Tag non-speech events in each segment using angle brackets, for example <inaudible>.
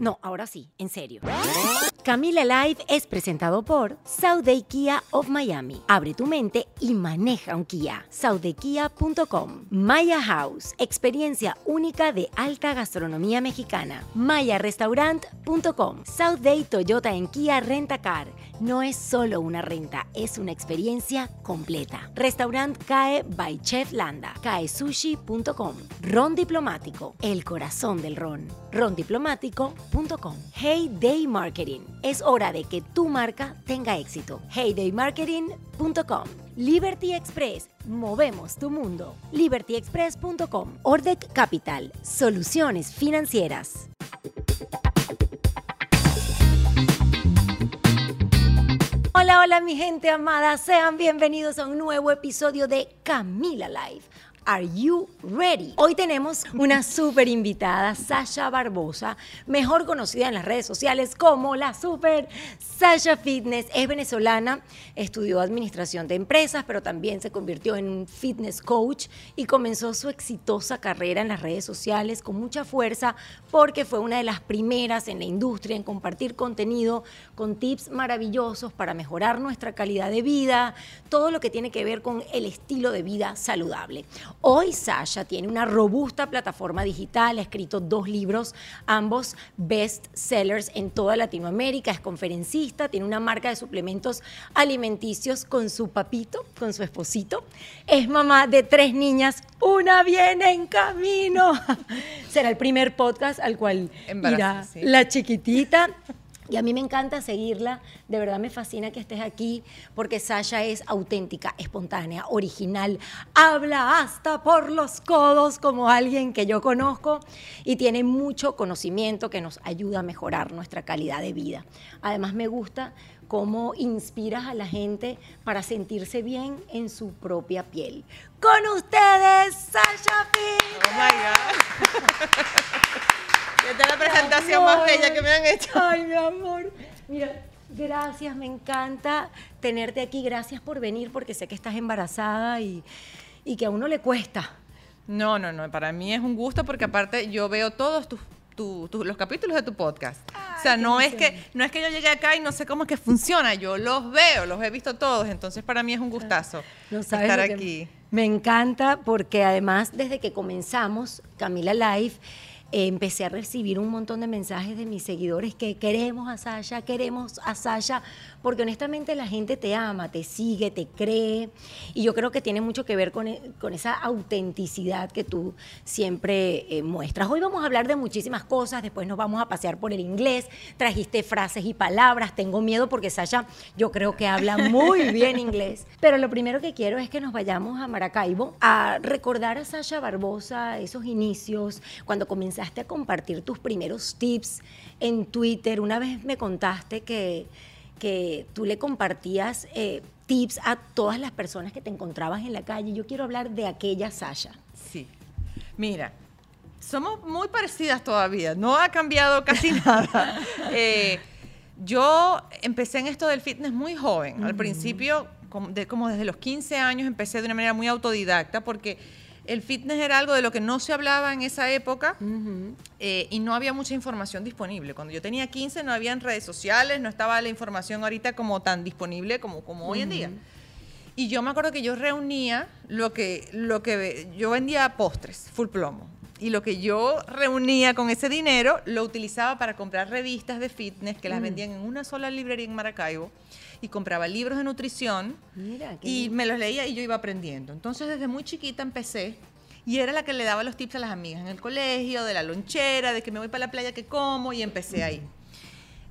No, ahora sí, en serio. Camila Live es presentado por Day Kia of Miami. Abre tu mente y maneja un Kia. SouthDayKia.com. Maya House, experiencia única de alta gastronomía mexicana. MayaRestaurant.com. Day Toyota en Kia Rentacar. No es solo una renta, es una experiencia completa. Restaurant CAE by Chef Landa. CAESushi.com. Ron Diplomático, el corazón del ron. RonDiplomático.com. Hey Day Marketing es hora de que tu marca tenga éxito. Heydaymarketing.com. Liberty Express. Movemos tu mundo. LibertyExpress.com. Ordec Capital. Soluciones financieras. Hola, hola mi gente amada, sean bienvenidos a un nuevo episodio de Camila Live Are You Ready? Hoy tenemos una súper invitada, Sasha Barbosa, mejor conocida en las redes sociales como la super Sasha Fitness. Es venezolana, estudió administración de empresas, pero también se convirtió en un fitness coach y comenzó su exitosa carrera en las redes sociales con mucha fuerza porque fue una de las primeras en la industria en compartir contenido con tips maravillosos para mejorar nuestra calidad de vida, todo lo que tiene que ver con el estilo de vida saludable. Hoy Sasha tiene una robusta plataforma digital, ha escrito dos libros, ambos best sellers en toda Latinoamérica, es conferencista, tiene una marca de suplementos alimenticios con su papito, con su esposito, es mamá de tres niñas, una viene en camino. <laughs> Será el primer podcast al cual irá la chiquitita. Y a mí me encanta seguirla, de verdad me fascina que estés aquí porque Sasha es auténtica, espontánea, original, habla hasta por los codos como alguien que yo conozco y tiene mucho conocimiento que nos ayuda a mejorar nuestra calidad de vida. Además me gusta cómo inspiras a la gente para sentirse bien en su propia piel. Con ustedes, Sasha Fitness. Oh my God. <laughs> Esta es la presentación más bella que me han hecho. Ay, mi amor. Mira, gracias, me encanta tenerte aquí. Gracias por venir porque sé que estás embarazada y, que a uno le cuesta. No, no, no. Para mí es un gusto porque aparte yo veo todos tus los capítulos de tu podcast. o sea, no es, que, no es que yo llegue acá y no sé cómo es que funciona, yo los veo, los he visto todos, entonces para mí es un gustazo estar aquí. Me encanta porque además desde que comenzamos Camila Live, empecé a recibir un montón de mensajes de mis seguidores que queremos a Sasha, queremos a Sasha, porque honestamente la gente te ama, te sigue, te cree, y yo creo que tiene mucho que ver con, e, esa autenticidad que tú siempre eh, muestras. Hoy vamos a hablar de muchísimas cosas, después nos vamos a pasear por el inglés, trajiste frases y palabras, tengo miedo porque Sasha yo creo que habla muy <laughs> bien inglés, pero lo primero que quiero es que nos vayamos a Maracaibo a recordar a Sasha Barbosa, esos inicios, cuando comenzaste a compartir tus primeros tips en Twitter, una vez me contaste que que tú le compartías eh, tips a todas las personas que te encontrabas en la calle. Yo quiero hablar de aquella Sasha. Sí. Mira, somos muy parecidas todavía, no ha cambiado casi <laughs> nada. Eh, yo empecé en esto del fitness muy joven. Al principio, como desde los 15 años, empecé de una manera muy autodidacta porque el fitness era algo de lo que no se hablaba en esa época eh, y no había mucha información disponible. Cuando yo tenía 15 no había redes sociales, no estaba la información ahorita como tan disponible como, como hoy en día. Y yo me acuerdo que yo reunía lo que, lo que yo vendía postres, full plomo. Y lo que yo reunía con ese dinero lo utilizaba para comprar revistas de fitness que las vendían en una sola librería en Maracaibo y compraba libros de nutrición Mira, qué y me los leía y yo iba aprendiendo. Entonces desde muy chiquita empecé y era la que le daba los tips a las amigas en el colegio, de la lonchera, de que me voy para la playa, que como y empecé ahí.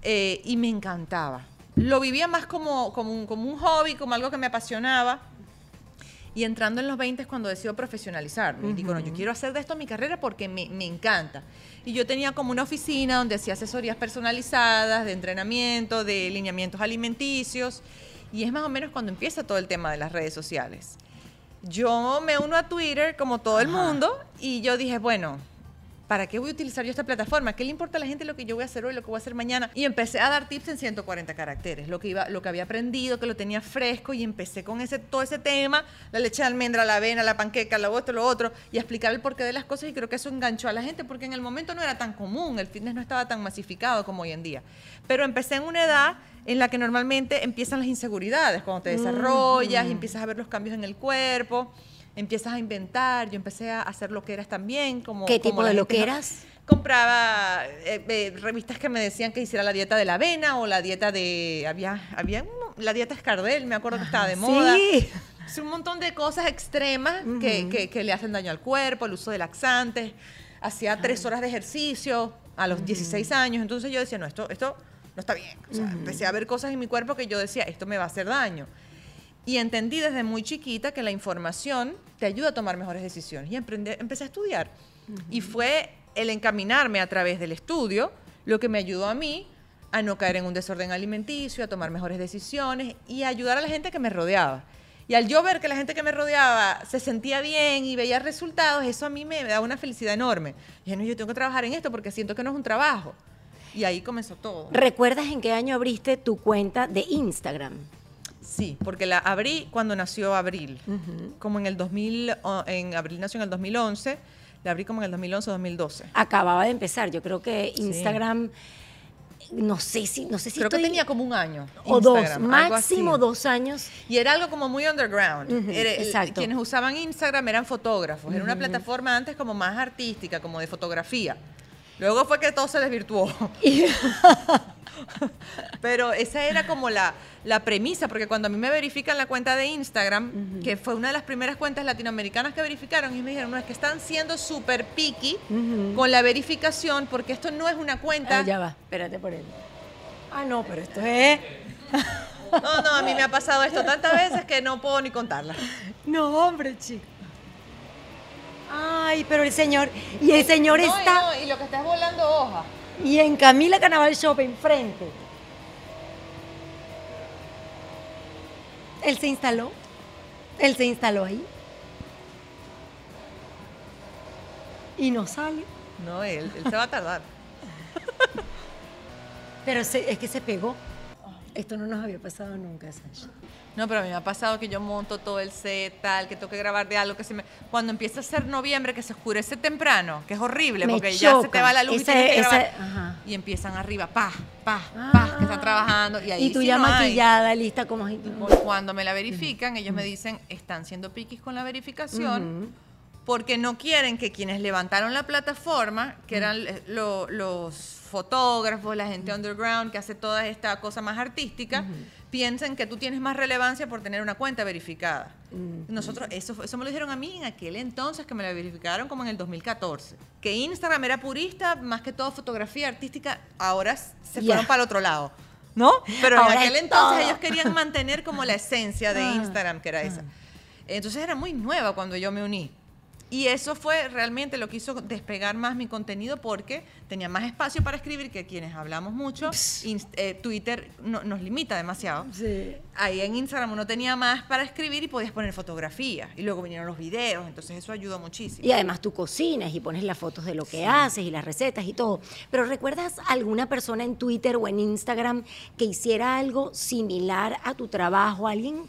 Eh, y me encantaba. Lo vivía más como, como, un, como un hobby, como algo que me apasionaba. Y entrando en los 20 es cuando decido profesionalizarme. Y digo, no, yo quiero hacer de esto mi carrera porque me, me encanta. Y yo tenía como una oficina donde hacía asesorías personalizadas, de entrenamiento, de lineamientos alimenticios. Y es más o menos cuando empieza todo el tema de las redes sociales. Yo me uno a Twitter como todo el mundo y yo dije, bueno, ¿para qué voy a utilizar yo esta plataforma? ¿Qué le importa a la gente lo que yo voy a hacer hoy, lo que voy a hacer mañana? Y empecé a dar tips en 140 caracteres, lo que, iba, lo que había aprendido, que lo tenía fresco y empecé con ese, todo ese tema, la leche de almendra, la avena, la panqueca, lo otro, lo otro, y a explicar el porqué de las cosas y creo que eso enganchó a la gente porque en el momento no era tan común, el fitness no estaba tan masificado como hoy en día. Pero empecé en una edad en la que normalmente empiezan las inseguridades, cuando te desarrollas y empiezas a ver los cambios en el cuerpo, empiezas a inventar, yo empecé a hacer lo que eras también, como ¿Qué como tipo la de lo gente que ja- eras? compraba eh, eh, revistas que me decían que hiciera la dieta de la avena o la dieta de había había la dieta escardel me acuerdo que estaba de moda. Sí. es un montón de cosas extremas que, que- que le hacen daño al cuerpo el uso de laxantes hacía tres horas de ejercicio a los 16 años entonces yo decía no esto esto no está bien o sea, empecé a ver cosas en mi cuerpo que yo decía esto me va a hacer daño y entendí desde muy chiquita que la información te ayuda a tomar mejores decisiones. Y empecé a estudiar. Y fue el encaminarme a través del estudio lo que me ayudó a mí a no caer en un desorden alimenticio, a tomar mejores decisiones y a ayudar a la gente que me rodeaba. Y al yo ver que la gente que me rodeaba se sentía bien y veía resultados, eso a mí me da una felicidad enorme. Y dije, no, yo tengo que trabajar en esto porque siento que no es un trabajo. Y ahí comenzó todo. ¿Recuerdas en qué año abriste tu cuenta de Instagram? Sí, porque la abrí cuando nació Abril, como en el 2000, o- en Abril nació en el 2011, la abrí como en el 2011 2012. Acababa de empezar. Yo creo que Instagram, no sé si, no sé si Creo que estoy- tenía como un año. o dos, Instagram, así. máximo dos años. Y era algo como muy underground. Ujú, Era- el- exacto. Quienes usaban Instagram eran fotógrafos. Era una plataforma antes como más artística, como de fotografía. Luego fue que todo se desvirtuó. <laughs> <laughs> Pero esa era como la, la premisa, porque cuando a mí me verifican la cuenta de Instagram, que fue una de las primeras cuentas latinoamericanas que verificaron, y me dijeron, no, es que están siendo súper picky con la verificación, porque esto no es una cuenta. Ah, ya va, espérate por él. Ah, no, pero esto es... <laughs> No, no, a mí me ha pasado esto tantas veces que no puedo ni contarla. No, hombre, chico. Ay, pero el señor, y el señor No, y está, no, y lo que está es volando hoja. Y en Camila Carnaval Shop enfrente. Él se instaló, él se instaló ahí. Y no sale. No, él, él se va a tardar. <laughs> Pero se- es que se pegó. Esto no nos había pasado nunca, Sasha. No, pero a mí me ha pasado que yo monto todo el set, tal, que tengo que grabar de algo que se me... Cuando empieza a ser noviembre, que se oscurece temprano, que es horrible, Me porque ya se te va la luz y Ese- tienes que ese- grabar. ajá. Y empiezan arriba, pa, pa, pa, que están trabajando. Y ahí Y tú sí ya no hay. maquillada, lista como... Cuando me la verifican, ellos me dicen, están siendo piquis con la verificación, porque no quieren que quienes levantaron la plataforma, que eran eh, lo- los fotógrafos, la gente underground que hace toda esta cosa más artística, piensen que tú tienes más relevancia por tener una cuenta verificada. Nosotros, eso, eso me lo dijeron a mí en aquel entonces, que me la verificaron como en el 2014. Que Instagram era purista, más que todo fotografía artística, ahora se fueron para el otro lado. ¿No? Pero Ahora en aquel es entonces todo. ellos querían mantener como la esencia de Ah, Instagram, que era esa. Entonces era muy nueva cuando yo me uní. Y eso fue realmente lo que hizo despegar más mi contenido porque tenía más espacio para escribir que quienes hablamos mucho. Eh, Twitter no- nos limita demasiado. Sí. Ahí en Instagram uno tenía más para escribir y podías poner fotografías. Y luego vinieron los videos, entonces eso ayudó muchísimo. Y además tú cocinas y pones las fotos de lo que haces y las recetas y todo. Pero ¿recuerdas alguna persona en Twitter o en Instagram que hiciera algo similar a tu trabajo? Alguien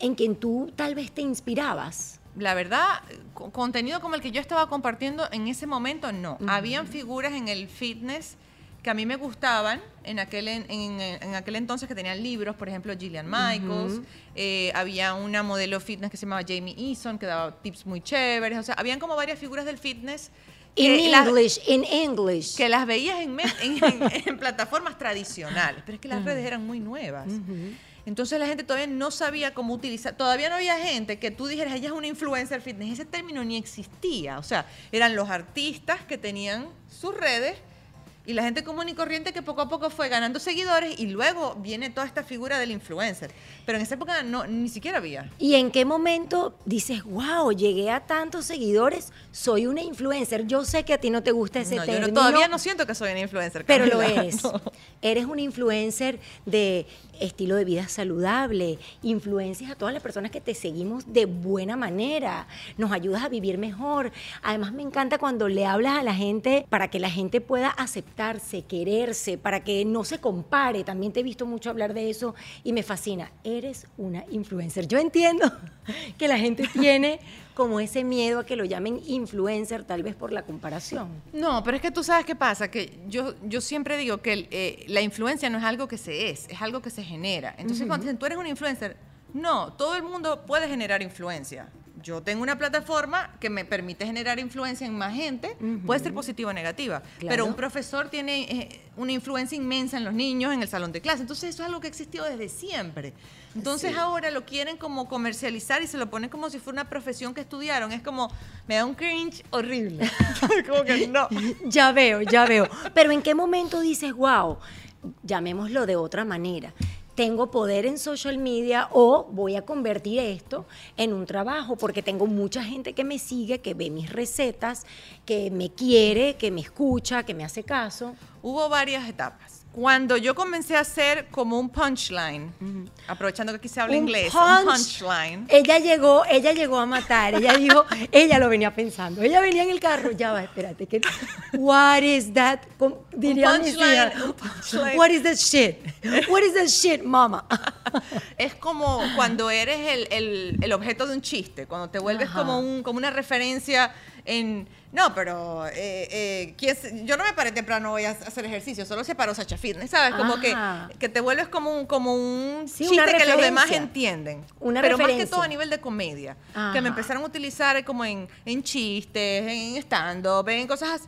en quien tú tal vez te inspirabas. La verdad, co- contenido como el que yo estaba compartiendo en ese momento, no. Habían figuras en el fitness que a mí me gustaban en aquel, en, en- en aquel entonces que tenían libros, por ejemplo, Gillian Michaels. eh, había una modelo fitness que se llamaba Jamie Eason que daba tips muy chéveres. O sea, habían como varias figuras del fitness In las- English, in English. que las veías en plataformas tradicionales, pero es que las redes eran muy nuevas. Entonces la gente todavía no sabía cómo utilizar, todavía no había gente que tú dijeras, ella es una influencer fitness, ese término ni existía, o sea, eran los artistas que tenían sus redes y la gente común y corriente que poco a poco fue ganando seguidores y luego viene toda esta figura del influencer. Pero en esa época no, ni siquiera había. ¿Y en qué momento dices, wow, llegué a tantos seguidores, soy una influencer? Yo sé que a ti no te gusta ese No, yo término. no- todavía no siento que soy una influencer. Pero lo eres. <laughs> no. Eres una influencer de estilo de vida saludable, influencias a todas las personas que te seguimos de buena manera, nos ayudas a vivir mejor. Además me encanta cuando le hablas a la gente para que la gente pueda aceptarse, quererse, para que no se compare. También te he visto mucho hablar de eso y me fascina. Eres una influencer. Yo entiendo <laughs> que la gente tiene como ese miedo a que lo llamen influencer, tal vez por la comparación. No, pero es que tú sabes qué pasa, que yo, yo siempre digo que eh, la influencia no es algo que se es, es algo que se genera. Entonces, cuando dicen, tú eres una influencer, no, todo el mundo puede generar influencia. Yo tengo una plataforma que me permite generar influencia en más gente, puede ser positiva o negativa, Claro. pero un profesor tiene eh, una influencia inmensa en los niños, en el salón de clase, entonces eso es algo que ha existido desde siempre. Entonces Sí. ahora lo quieren como comercializar y se lo ponen como si fuera una profesión que estudiaron, es como, me da un cringe horrible. <laughs> como que no. Ya veo, ya veo. Pero ¿en qué momento dices, wow, llamémoslo de otra manera? Tengo poder en social media o voy a convertir esto en un trabajo porque tengo mucha gente que me sigue, que ve mis recetas, que me quiere, que me escucha, que me hace caso. Hubo varias etapas. Cuando yo comencé a hacer como un punchline, aprovechando que aquí se habla Un inglés, punch. un punchline. Ella llegó, ella llegó a matar. Ella dijo, <laughs> ella lo venía pensando. Ella venía en el carro, ya va, espérate, que what is that? Diría mis punchline, hijas, un punchline. What is that shit? What is that shit, mama? <laughs> Es como cuando eres el, el- el objeto de un chiste, cuando te vuelves Ajá. como, un, como una referencia en... No, pero eh, eh, ¿quién se- yo no me paré temprano voy a hacer ejercicio, solo se paró Sacha Fitness, ¿sabes? Como que, Ajá. que te vuelves como un, como un Sí, chiste una que los demás entienden. Una pero más que referencia. todo a nivel de comedia, que Ajá. me empezaron a utilizar como en, en chistes, en stand-up, en cosas así.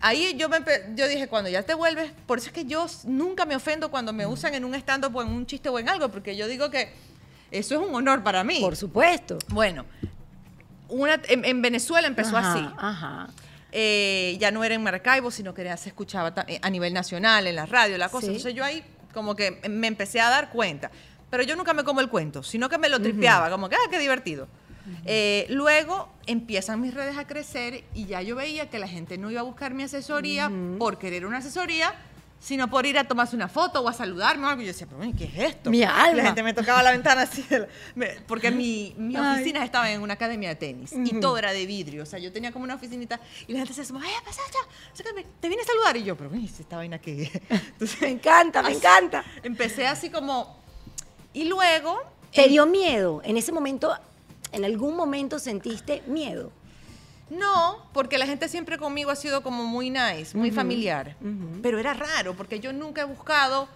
Ahí yo, me empe- yo dije, cuando ya te vuelves, por eso es que yo s- nunca me ofendo cuando me usan en un stand-up o en un chiste o en algo, porque yo digo que eso es un honor para mí. Por supuesto. Bueno, una, en, en Venezuela empezó Ajá, así. Ajá. Eh, ya no era en Maracaibo, sino que ya se escuchaba eh, a nivel nacional, en la radio, la cosa. Sí. Entonces yo ahí como que me empecé a dar cuenta. Pero yo nunca me como el cuento, sino que me lo tripeaba, como que, ah, qué divertido. Eh, luego empiezan mis redes a crecer y ya yo veía que la gente no iba a buscar mi asesoría por querer una asesoría, sino por ir a tomarse una foto o a saludarme o algo. Y yo decía, pero ¿qué es esto? Mi alma. La gente me tocaba la ventana así, porque mi, mi Ay. oficina estaba en una academia de tenis y todo era de vidrio. O sea, yo tenía como una oficinita y la gente se asomaba, ¡eh, pasa, sácame! Te vine a saludar. Y yo, pero ¿y esta vaina qué? <laughs> Entonces, Me encanta, me así- encanta. Empecé así como... Y luego... ¿Te en- dio miedo? En ese momento, en algún momento sentiste miedo. No, porque la gente siempre conmigo ha sido como muy nice, muy familiar. Pero era raro, porque yo nunca he buscado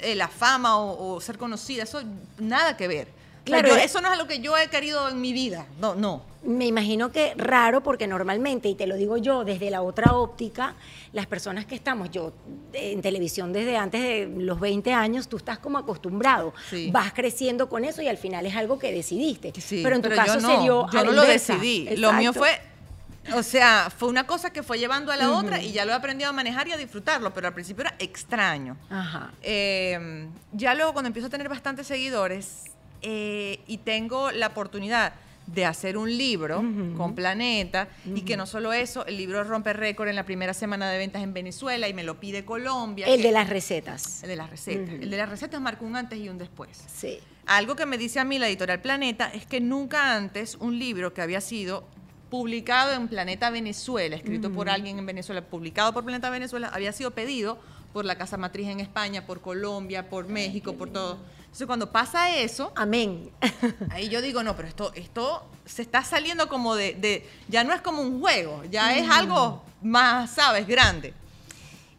eh, la fama o, o ser conocida. Eso nada que ver. O sea, Claro, yo- eh. eso no es lo que yo he querido en mi vida. No, no. Me imagino que raro porque normalmente, y te lo digo yo desde la otra óptica, las personas que estamos, yo eh, en televisión desde antes de los 20 años, tú estás como acostumbrado, Sí. vas creciendo con eso y al final es algo que decidiste. Sí, pero en tu caso no, se dio yo a no lo decidí. Lo mío fue, o sea, fue una cosa que fue llevando a la otra y ya lo he aprendido a manejar y a disfrutarlo, pero al principio era extraño. Ajá. Eh, ya luego cuando empiezo a tener bastantes seguidores eh, y tengo la oportunidad de hacer un libro con Planeta y que no solo eso, el libro rompe récord en la primera semana de ventas en Venezuela y me lo pide Colombia. El que- de las recetas. el de las recetas. El de las recetas marcó un antes y un después. Sí. Algo que me dice a mí la editorial Planeta es que nunca antes un libro que había sido publicado en Planeta Venezuela, escrito por alguien en Venezuela, publicado por Planeta Venezuela, había sido pedido por la Casa Matriz en España, por Colombia, por México, por todo. Entonces cuando pasa eso, Amén. <laughs> ahí yo digo, no, pero esto, esto se está saliendo como de, de- ya no es como un juego, ya es algo más, ¿sabes? Grande.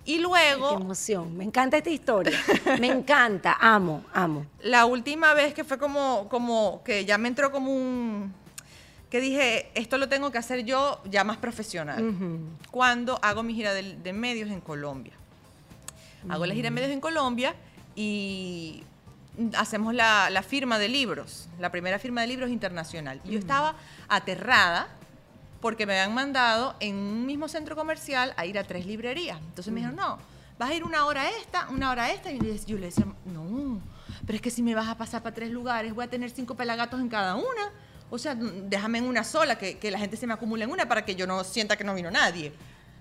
Y Qué luego, emoción. Me encanta esta historia. <laughs> Me encanta. Amo, amo. la última vez que fue como, como que ya me entró como un, que dije, esto lo tengo que hacer yo ya más profesional. Cuando hago mi gira de, de medios en Colombia. Hago la gira de medios en Colombia y hacemos la, la firma de libros, la primera firma de libros internacional. Y yo estaba aterrada porque me habían mandado en un mismo centro comercial a ir a tres librerías. Entonces me dijeron, no, vas a ir una hora a esta, una hora a esta. Y yo le decía, no, pero es que si me vas a pasar para tres lugares, voy a tener cinco pelagatos en cada una. O sea, déjame en una sola, que, que la gente se me acumule en una para que yo no sienta que no vino nadie.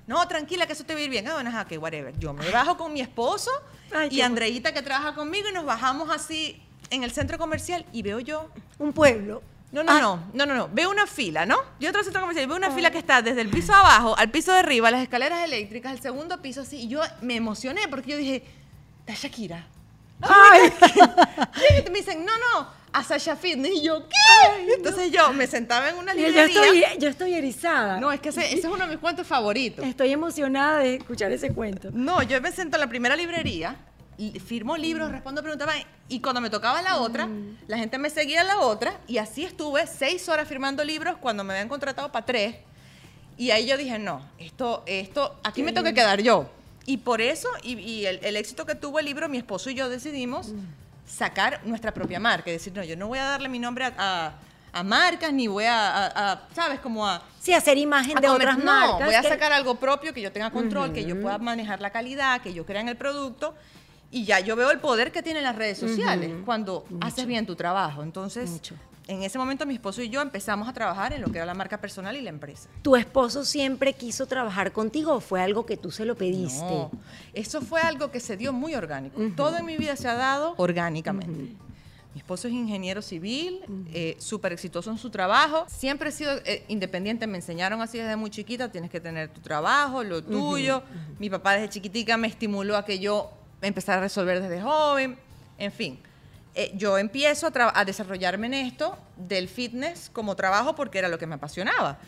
No, tranquila, que eso te va a ir bien. Ah, bueno, ajá, que whatever. Yo me bajo con mi esposo Ay, y Andreita que trabaja conmigo y nos bajamos así en el centro comercial y veo yo Un pueblo. no, no, Ah. no, no, no, no. Veo una fila, ¿no? Yo entro al centro comercial y veo una fila que está desde el piso abajo al piso de arriba, las escaleras eléctricas, el segundo piso así. Y yo me emocioné porque yo dije, está Shakira. Ay, <laughs> Y me dicen, no, no, a Sasha Fitness. Y yo, ¿qué? Entonces yo me sentaba en una yo librería. estoy, yo estoy erizada. No, es que ese, ese es uno de mis cuentos favoritos. Estoy emocionada de escuchar ese cuento. No, yo me sento en la primera librería, firmo libros, respondo preguntas, y cuando me tocaba la otra, la gente me seguía a la otra, y así estuve seis horas firmando libros cuando me habían contratado para tres. Y ahí yo dije, no, esto, esto, aquí me tengo que quedar yo. Y por eso, y, y el, el éxito que tuvo el libro, mi esposo y yo decidimos sacar nuestra propia marca. Es decir, no, yo no voy a darle mi nombre a, a- a marcas, ni voy a, a- a, ¿sabes? Como a, Sí, hacer imagen a de otras no, marcas. voy a que- sacar algo propio que yo tenga control, que yo pueda manejar la calidad, que yo crea en el producto. Y ya yo veo el poder que tienen las redes sociales cuando haces bien tu trabajo. Entonces, Mucho. En ese momento mi esposo y yo empezamos a trabajar en lo que era la marca personal y la empresa. ¿Tu esposo siempre quiso trabajar contigo o fue algo que tú se lo pediste? No, eso fue algo que se dio muy orgánico. Todo en mi vida se ha dado orgánicamente. Mi esposo es ingeniero civil, eh, súper exitoso en su trabajo. Siempre he sido eh, independiente, me enseñaron así desde muy chiquita, tienes que tener tu trabajo, lo tuyo. Mi papá desde chiquitica me estimuló a que yo empezara a resolver desde joven. En fin, eh, yo empiezo a, desarrollarme en esto del fitness como trabajo porque era lo que me apasionaba.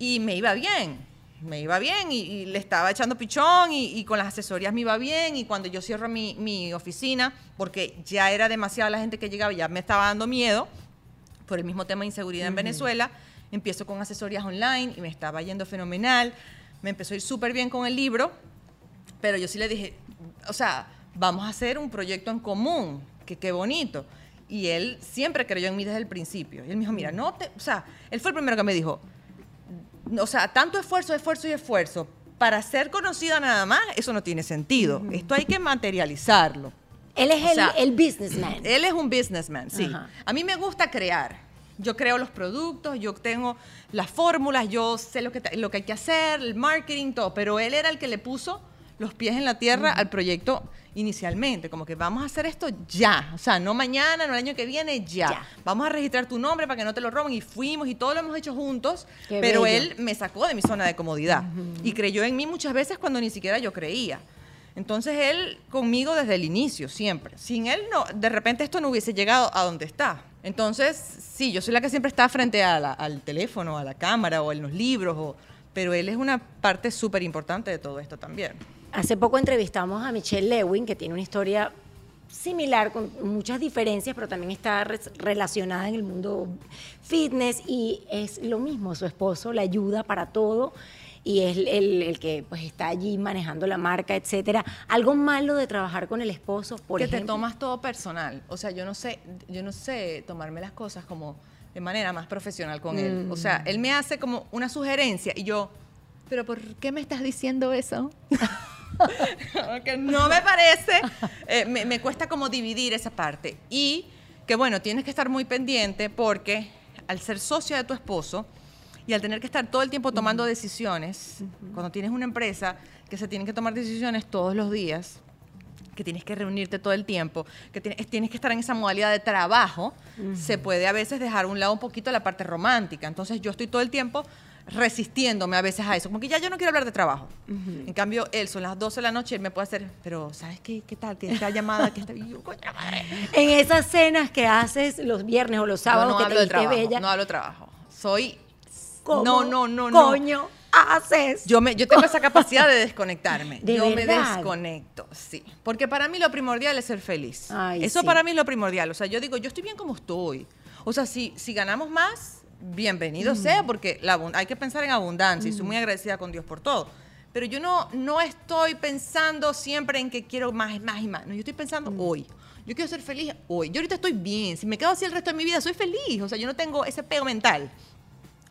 Y me iba bien, me iba bien y, y le estaba echando pichón y, y con las asesorías me iba bien y cuando yo cierro mi, mi oficina, porque ya era demasiada la gente que llegaba, ya me estaba dando miedo por el mismo tema de inseguridad en Venezuela, empiezo con asesorías online y me estaba yendo fenomenal, me empezó a ir súper bien con el libro, pero yo sí le dije, o sea, vamos a hacer un proyecto en común, que qué bonito. Y él siempre creyó en mí desde el principio. Y él me dijo, mira, no te, o sea, él fue el primero que me dijo, o sea, tanto esfuerzo, esfuerzo y esfuerzo para ser conocida nada más, eso no tiene sentido. Esto hay que materializarlo. Él es O el, sea, el businessman. Él es un businessman, sí. A mí me gusta crear. Yo creo los productos, yo tengo las fórmulas, yo sé lo que, lo que hay que hacer, el marketing, todo. Pero él era el que le puso los pies en la tierra al proyecto inicialmente. Como que vamos a hacer esto ya. O sea, no mañana, no el año que viene, ya. Ya. Vamos a registrar tu nombre para que no te lo roben. Y fuimos y todo lo hemos hecho juntos. Qué pero bello. él me sacó de mi zona de comodidad. Y creyó en mí muchas veces cuando ni siquiera yo creía. Entonces él conmigo desde el inicio, siempre. Sin él, no, de repente esto no hubiese llegado a donde está. Entonces, sí, yo soy la que siempre está frente a la- al teléfono, a la cámara o en los libros, o- pero él es una parte súper importante de todo esto también. Hace poco entrevistamos a Michelle Lewin, que tiene una historia similar, con muchas diferencias, pero también está relacionada en el mundo fitness y es lo mismo, su esposo la ayuda para todo y es el, el que pues está allí manejando la marca, etcétera. Algo malo de trabajar con el esposo, por que ejemplo. te tomas todo personal. O sea, yo no sé, yo no sé tomarme las cosas como de manera más profesional con él. O sea, él me hace como una sugerencia y yo, pero ¿por qué me estás diciendo eso? <laughs> <laughs> no me parece. Eh, me, me cuesta como dividir esa parte. Y que bueno, tienes que estar muy pendiente porque al ser socio de tu esposo y al tener que estar todo el tiempo tomando decisiones, cuando tienes una empresa que se tienen que tomar decisiones todos los días, que tienes que reunirte todo el tiempo, que tienes, tienes que estar en esa modalidad de trabajo, se puede a veces dejar a un lado un poquito la parte romántica. Entonces yo estoy todo el tiempo resistiéndome a veces a eso, como que ya yo no quiero hablar de trabajo. En cambio, él son las 12 de la noche, él me puede hacer, pero ¿sabes qué, qué tal? Tienes la llamada que está... y yo, "Coño, madre". En esas cenas que haces los viernes o los sábados no que hablo te de trabajo, bella, no hablo de trabajo. Soy... ¿cómo No, no, no, no. coño haces? Yo, me, yo tengo esa capacidad de desconectarme. <laughs> ¿De yo me desconecto, sí. Porque para mí lo primordial es ser feliz. Ay, Eso sí. para mí es lo primordial. O sea, yo digo, yo estoy bien como estoy. O sea, si, si ganamos más, bienvenido sea, porque la hay que pensar en abundancia y soy muy agradecida con Dios por todo. Pero yo no, no estoy pensando siempre en que quiero más, más y más. No, yo estoy pensando hoy. Yo quiero ser feliz hoy. Yo ahorita estoy bien. Si me quedo así el resto de mi vida, soy feliz. O sea, yo no tengo ese pego mental.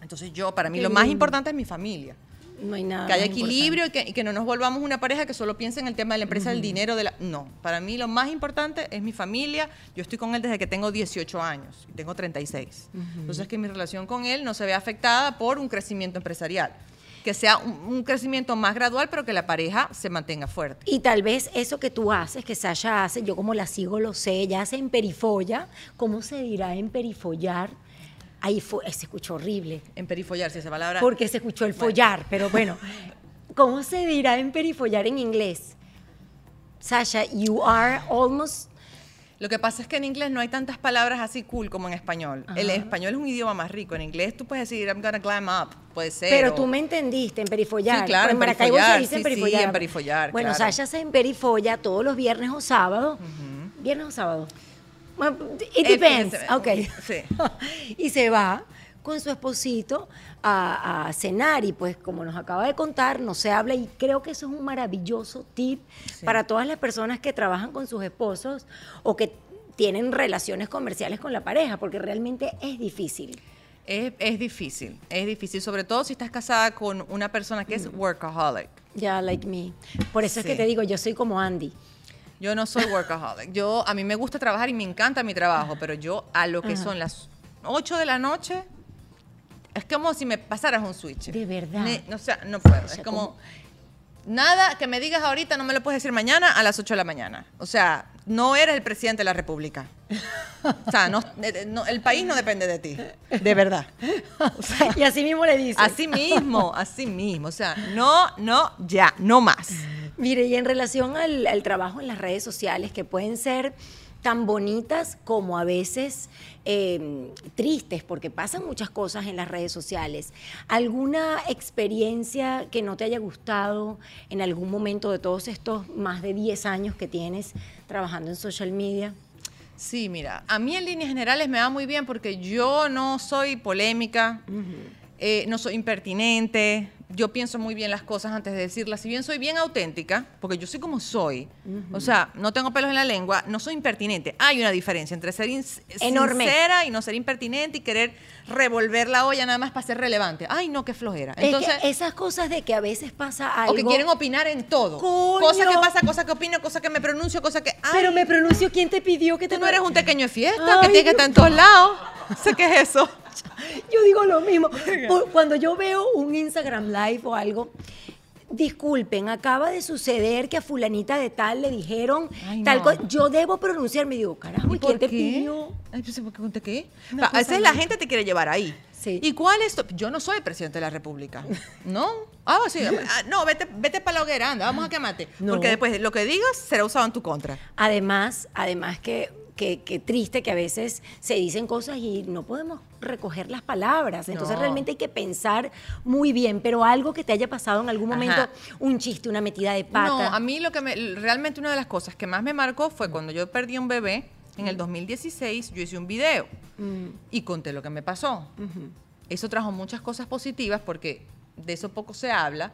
Entonces yo, para mí, Qué lo más importante es mi familia. No hay nada. Que haya equilibrio y que, que no nos volvamos una pareja que solo piensa en el tema de la empresa, del dinero. De la, no, para mí lo más importante es mi familia. Yo estoy con él desde que tengo 18 años y tengo 36. Entonces que mi relación con él no se vea afectada por un crecimiento empresarial. Que sea un, un crecimiento más gradual, pero que la pareja se mantenga fuerte. Y tal vez eso que tú haces, que Sasha hace, yo como la sigo lo sé, ella hace en perifolla. ¿Cómo se dirá en perifollar? Ahí fue, se escuchó horrible, En perifollarse esa palabra. porque se escuchó el follar, pero <laughs> bueno. ¿Cómo se dirá en perifollar en inglés? Sasha, you are almost... Lo que pasa es que en inglés no hay tantas palabras así cool como en español. El español es un idioma más rico. En inglés tú puedes decir I'm gonna climb up, puede ser. Pero o- tú me entendiste, en perifollar. Sí, claro, en Maracaibo se dice sí, sí, perifollar. en perifollar, Bueno, claro. Sasha se en perifolla todos los viernes o sábados. ¿Viernes o sábado? It depends. Ok. <laughs> sí. y se va con su esposito a, a cenar y pues como nos acaba de contar, no se habla y creo que eso es un maravilloso tip Sí. para todas las personas que trabajan con sus esposos o que tienen relaciones comerciales con la pareja, porque realmente es difícil. Es, es difícil, es difícil, sobre todo si estás casada con una persona que es workaholic. Ya, like me. Por eso es que Sí. te digo, yo soy como Andy. Yo no soy workaholic. Yo, a mí me gusta trabajar y me encanta mi trabajo, pero yo a lo que Ajá. son las 8 de la noche, es como si me pasaras un switch. De verdad. Ne- o sea, no puedo. sea, Es como. Nada que me digas ahorita no me lo puedes decir mañana a las 8 de la mañana. O sea, no eres el presidente de la República. O sea, no, eh, no- el país no depende de ti. De verdad. <laughs> y así mismo le dice. Así mismo, así mismo. O sea, no, no, ya, no más. Mire, y en relación al, al trabajo en las redes sociales, que pueden ser tan bonitas como a veces eh, tristes, porque pasan muchas cosas en las redes sociales. ¿Alguna experiencia que no te haya gustado en algún momento de todos estos más de 10 años que tienes trabajando en social media? Sí, mira, a mí en líneas generales me va muy bien porque yo no soy polémica, eh, no soy impertinente, yo pienso muy bien las cosas antes de decirlas. Si bien soy bien auténtica, porque yo soy como soy, o sea, no tengo pelos en la lengua, no soy impertinente. Hay una diferencia entre ser Enorme. sincera y no ser impertinente y querer revolver la olla nada más para ser relevante. Ay, no, qué flojera. Entonces, es que esas cosas de que a veces pasa algo... o que quieren opinar en todo. Coño. Cosa que pasa, cosa que opino, cosa que me pronuncio, cosa que... Ay, Pero me pronuncio, ¿quién te pidió que te Tú no eres un pequeño de fiesta Ay, que tiene que estar en todos lados. <laughs> sé qué es eso. Yo digo lo mismo. Cuando yo veo un Instagram Live o algo, disculpen, acaba de suceder que a fulanita de tal le dijeron Ay, tal cosa. Yo debo pronunciarme digo, carajo, ¿y quién te pidió? Ay, pues, ¿por qué? qué? A veces la gente te quiere llevar ahí. Sí. ¿Y cuál es tu- Yo no soy presidente de la República. ¿No? Ah, sí. Ah, <laughs> no, vete, vete para la hoguera, anda, vamos a quemarte. No. Porque después lo que digas será usado en tu contra. Además, además que, que, que triste que a veces se dicen cosas y no podemos recoger las palabras. Entonces No. realmente hay que pensar muy bien, pero algo que te haya pasado en algún momento, Ajá. un chiste, una metida de pata. No, a mí lo que me, realmente una de las cosas que más me marcó fue cuando yo perdí un bebé, en el 2016, yo hice un video Mm, y conté lo que me pasó. Eso trajo muchas cosas positivas porque de eso poco se habla.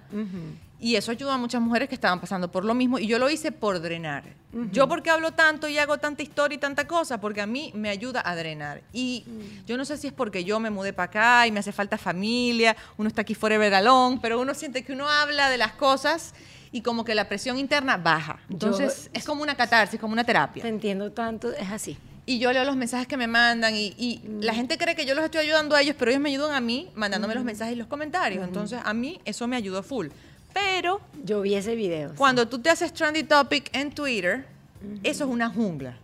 Y eso ayudó a muchas mujeres que estaban pasando por lo mismo. Y yo lo hice por drenar. Yo porque hablo tanto y hago tanta historia y tanta cosa, porque a mí me ayuda a drenar. Y yo no sé si es porque yo me mudé para acá y me hace falta familia, uno está aquí forever alone, pero uno siente que uno habla de las cosas y como que la presión interna baja. Entonces es como una catarsis, como una terapia. Te entiendo tanto, es así. Y yo leo los mensajes que me mandan y, y la gente cree que yo los estoy ayudando a ellos, pero ellos me ayudan a mí mandándome los mensajes y los comentarios. Entonces a mí eso me ayudó full. Pero Yo vi ese video. sí. cuando tú te haces trendy topic en Twitter, eso es una jungla.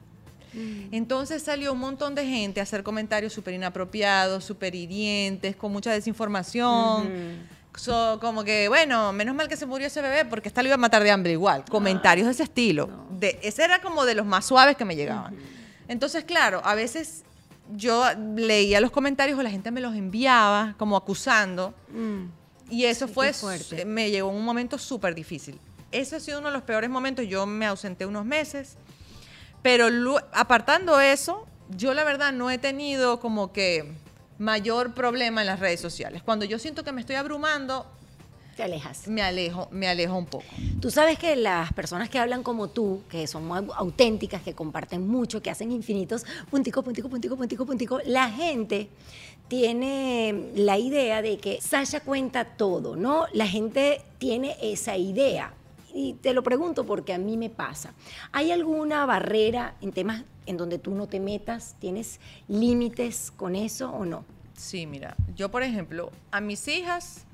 Entonces salió un montón de gente a hacer comentarios súper inapropiados, súper hirientes, con mucha desinformación. So, como que, bueno, menos mal que se murió ese bebé porque esta lo iba a matar de hambre igual. Comentarios de ese estilo. De, ese era como de los más suaves que me llegaban. Entonces, claro, a veces yo leía los comentarios o la gente me los enviaba como acusando. Mm. Y eso Sí, fue, fuerte. me llegó en un momento súper difícil. Ese ha sido uno de los peores momentos. Yo me ausenté unos meses. Pero apartando eso, yo la verdad no he tenido como que mayor problema en las redes sociales. Cuando yo siento que me estoy abrumando, Te alejas. me alejo, me alejo un poco. Tú sabes que las personas que hablan como tú, que son muy auténticas, que comparten mucho, que hacen infinitos, puntico, puntico, puntico, puntico, puntico, la gente tiene la idea de que Sasha cuenta todo, ¿no? La gente tiene esa idea. Y te lo pregunto porque a mí me pasa. ¿Hay alguna barrera en temas en donde tú no te metas? ¿Tienes límites con eso o no? Sí, mira, yo por ejemplo, a mis hijas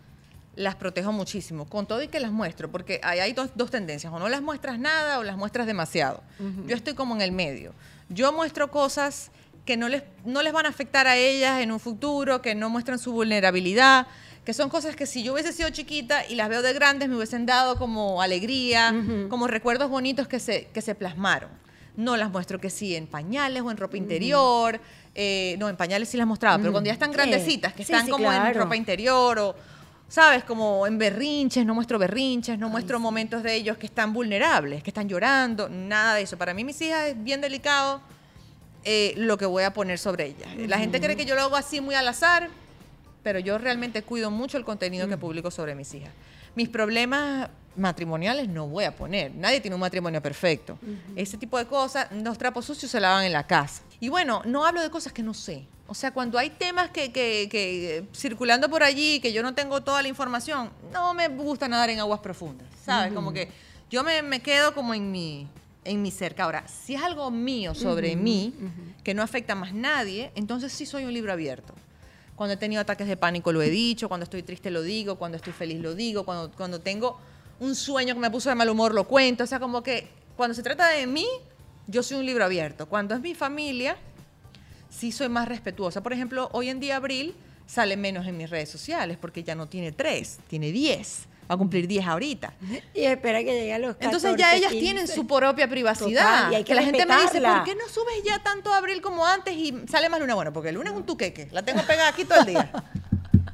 las protejo muchísimo, con todo y que las muestro, porque hay dos, dos tendencias, o no las muestras nada o las muestras demasiado. Yo estoy como en el medio. Yo muestro cosas que no les, no les van a afectar a ellas en un futuro, que no muestran su vulnerabilidad, que son cosas que si yo hubiese sido chiquita y las veo de grandes me hubiesen dado como alegría, como recuerdos bonitos que se, que se plasmaron. No las muestro que sí en pañales o en ropa interior. eh, no, en pañales sí las mostraba, pero cuando ya están grandecitas, que Sí, están sí, como en ropa interior o, ¿sabes? Como en berrinches, no muestro berrinches, no muestro momentos de ellos que están vulnerables, que están llorando, nada de eso. Para mí, mis hijas es bien delicado eh, lo que voy a poner sobre ellas. La gente cree que yo lo hago así muy al azar, pero yo realmente cuido mucho el contenido que publico sobre mis hijas. Mis problemas matrimoniales no voy a poner. Nadie tiene un matrimonio perfecto. Ese tipo de cosas, los trapos sucios se lavan en la casa. Y bueno, no hablo de cosas que no sé. O sea, cuando hay temas que, que- que, circulando por allí, que yo no tengo toda la información, no me gusta nadar en aguas profundas, ¿sabes? Como que yo me, me quedo como en mi, en mi cerca. Ahora, si es algo mío sobre mí, que no afecta a más nadie, entonces sí soy un libro abierto. Cuando he tenido ataques de pánico lo he dicho, cuando estoy triste lo digo, cuando estoy feliz lo digo, cuando, cuando tengo un sueño que me puso de mal humor lo cuento. O sea, como que cuando se trata de mí, yo soy un libro abierto. Cuando es mi familia, sí soy más respetuosa. Por ejemplo, hoy en día Abril sale menos en mis redes sociales porque ya no tiene tres, tiene diez. Va a cumplir diez ahorita. <laughs> Y espera que llegue a los 14, Entonces ya ellas 15. tienen su propia privacidad. Total, y hay que la gente me dice. ¿por qué no subes ya tanto abril como antes y sale más luna? Bueno, porque el lunes es un tuqueque. La tengo pegada aquí todo el día. <laughs>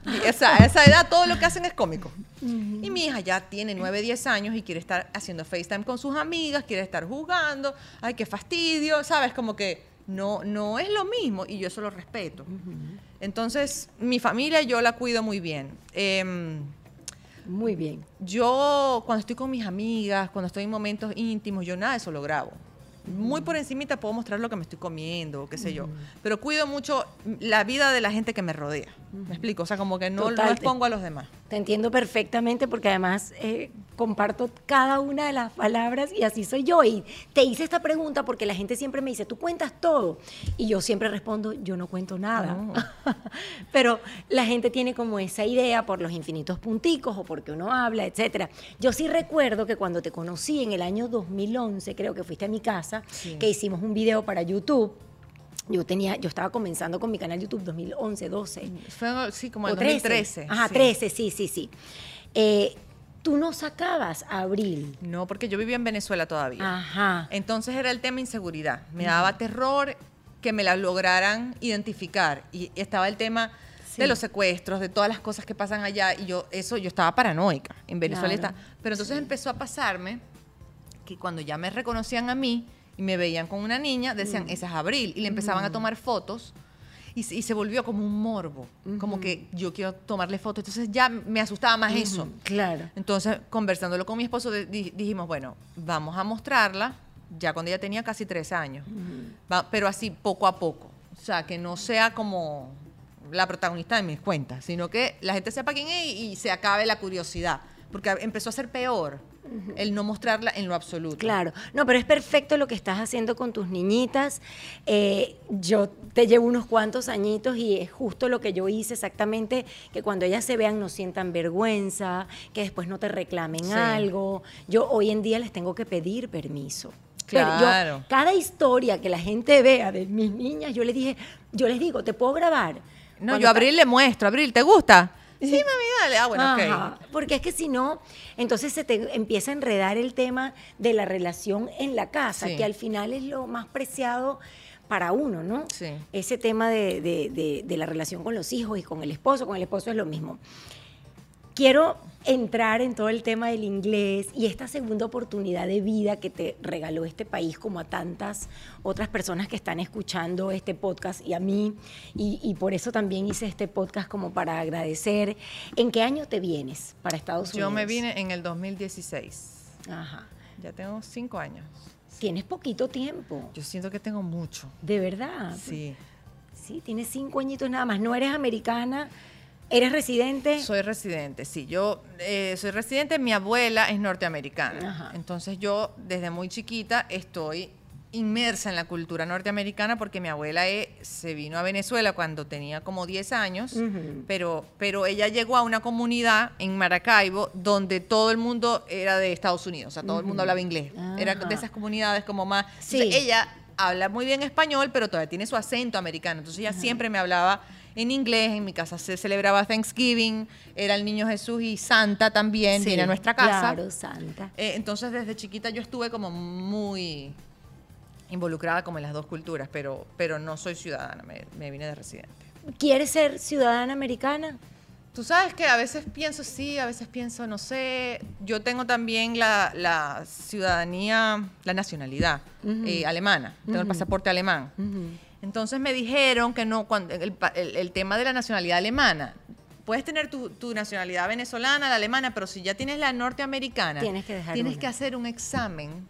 Y esa, a esa edad todo lo que hacen es cómico. Y mi hija ya tiene 9, 10 años y quiere estar haciendo FaceTime con sus amigas, quiere estar jugando. Ay, qué fastidio, ¿sabes? Como que no, no es lo mismo y yo eso lo respeto. Entonces, mi familia yo la cuido muy bien. Em, Muy bien. yo cuando estoy con mis amigas, cuando estoy en momentos íntimos, yo nada de eso lo grabo. Muy por encimita puedo mostrar lo que me estoy comiendo, qué sé yo. Pero cuido mucho la vida de la gente que me rodea. ¿Me explico? O sea, como que no, no Total. expongo a los demás. Te entiendo perfectamente porque además eh, comparto cada una de las palabras y así soy yo. Y te hice esta pregunta porque la gente siempre me dice, tú cuentas todo. Y yo siempre respondo, yo no cuento nada. <laughs> Pero la gente tiene como esa idea por los infinitos punticos o porque uno habla, etcétera. Yo sí recuerdo que cuando te conocí en el año 2011, creo que fuiste a mi casa, Sí. que hicimos un video para YouTube. Yo tenía, yo estaba comenzando con mi canal YouTube 2011, 12. Fue sí, como 13. 2013. Ajá, sí. 13, sí, sí, sí. Eh, tú no sacabas a Abril. No, porque yo vivía en Venezuela todavía. Ajá. Entonces era el tema inseguridad. Me daba terror que me la lograran identificar. Y estaba el tema Sí. de los secuestros, de todas las cosas que pasan allá. Y yo, eso, yo estaba paranoica. En Venezuela Claro. Pero entonces empezó a pasarme que cuando ya me reconocían a mí y me veían con una niña, decían, Mm. esa es Abril. Y le empezaban a tomar fotos. Y, se- y se volvió como un morbo. Como que yo quiero tomarle fotos. Entonces ya me asustaba más eso. Ujú, Claro. Entonces, conversándolo con mi esposo, dijimos, bueno, vamos a mostrarla, ya cuando ella tenía casi tres años, Va- pero así poco a poco. O sea, que no sea como la protagonista de mis cuentas, sino que la gente sepa quién es y, y se acabe la curiosidad. Porque empezó a ser peor el no mostrarla en lo absoluto. Claro, no, pero es perfecto lo que estás haciendo con tus niñitas. Eh, yo te llevo unos cuantos añitos y es justo lo que yo hice exactamente, que cuando ellas se vean no sientan vergüenza, que después no te reclamen Sí. algo. Yo hoy en día les tengo que pedir permiso. Yo- Claro. cada historia que la gente vea de mis niñas, yo les dije, yo les digo, ¿te puedo grabar? No, Cuando yo Abril le muestro, Abril, ¿te gusta? Sí, mami, dale. Ah, bueno, Ajá, ok. Porque es que si no, entonces se te empieza a enredar el tema de la relación en la casa, Sí. que al final es lo más preciado para uno, ¿no? Sí. Ese tema de, de- de- de la relación con los hijos y con el esposo, con el esposo es lo mismo. Quiero entrar en todo el tema del inglés y esta segunda oportunidad de vida que te regaló este país, como a tantas otras personas que están escuchando este podcast y a mí, y, y por eso también hice este podcast como para agradecer. ¿En qué año te vienes para Estados Unidos? Yo me vine en el 2016. Ajá. Ya tengo cinco años. Tienes poquito tiempo, Yo siento que tengo mucho. de verdad. Sí. Sí, tienes cinco añitos nada más. No eres americana, eres residente. Soy residente, sí. Yo eh, soy residente, mi abuela es norteamericana. Ajá. Entonces yo desde muy chiquita estoy inmersa en la cultura norteamericana porque mi abuela eh, se vino a Venezuela cuando tenía como 10 años, pero, pero ella llegó a una comunidad en Maracaibo donde todo el mundo era de Estados Unidos, o sea, todo el mundo hablaba inglés. Era Ajá. de esas comunidades como más... Sí. Entonces, ella habla muy bien español, pero todavía tiene su acento americano. Entonces ella siempre me hablaba en inglés. En mi casa se celebraba Thanksgiving, era el niño Jesús y Santa también, Sí, viene a nuestra casa. Claro, santa. Eh, entonces desde chiquita yo estuve como muy involucrada como en las dos culturas, pero, pero no soy ciudadana, me, me vine de residente. ¿Quieres ser ciudadana americana? Tú sabes que a veces pienso sí, a veces pienso no sé. Yo tengo también la, la ciudadanía, la nacionalidad eh, alemana. Tengo el pasaporte alemán. Entonces me dijeron que no, cuando el, pa- el- el tema de la nacionalidad alemana. Puedes tener tu, tu nacionalidad venezolana, la alemana, pero si ya tienes la norteamericana, Tienes que dejar tienes una. que hacer un examen.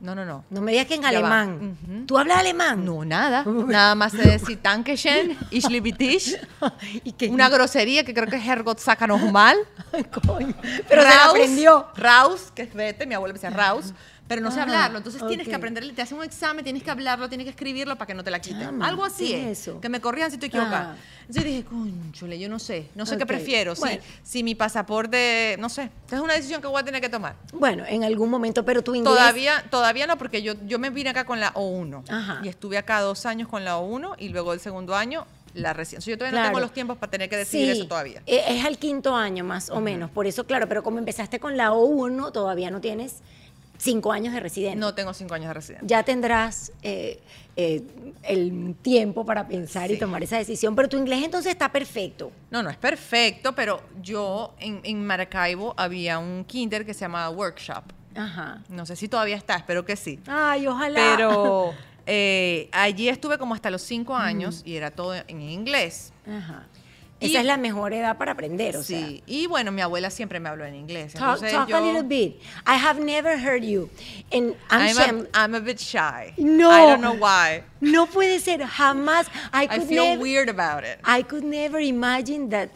No, no, no. No me digas que en Ya alemán. ¿Tú hablas alemán? No, nada. <laughs> Nada más de decir Dankeschön, ich liebe dich. <laughs> Una grosería que creo que es Hergot saca mal. <laughs> Coño. Pero se la aprendió. Raus, que es vete, mi abuela me decía Raus, pero no sé hablarlo. Entonces tienes que aprenderle, te hacen un examen, tienes que hablarlo, tienes que escribirlo para que no te la quiten. Chama, Algo así ¿qué es. eso? Que me corrijan si estoy equivocada. Ajá. Entonces dije, conchole, yo no sé, no sé qué prefiero. Si- bueno. Si, mi pasaporte, no sé, es una decisión que voy a tener que tomar. Bueno, en algún momento, pero tu inglés. Todavía, todavía no, porque yo, yo me vine acá con la O1 Ajá. y estuve acá dos años con la O1 y luego el segundo año la residencia. Yo todavía no tengo los tiempos para tener que decidir Sí, eso todavía. e- Es al quinto año más o menos. Por eso, claro, pero como empezaste con la O1, todavía no tienes cinco años de residente. No tengo cinco años de residencia. Ya tendrás eh, eh, el tiempo para pensar y tomar esa decisión. Pero tu inglés entonces está perfecto. No, no es perfecto, pero yo en, en Maracaibo había un kinder que se llamaba Workshop. Ajá. No sé si todavía está, espero que sí. Ay, ojalá. Pero <laughs> eh, allí estuve como hasta los cinco años y era todo en inglés. Ajá. Y- Esa es la mejor edad para aprender, o sea. sí, y bueno, mi abuela siempre me habló en inglés. Talk, entonces talk yo- a little bit. I have never heard you. And I'm, I'm, a, I'm a bit shy. No. I don't know why. No puede ser, jamás. I I could feel never, weird about it. I could never imagine that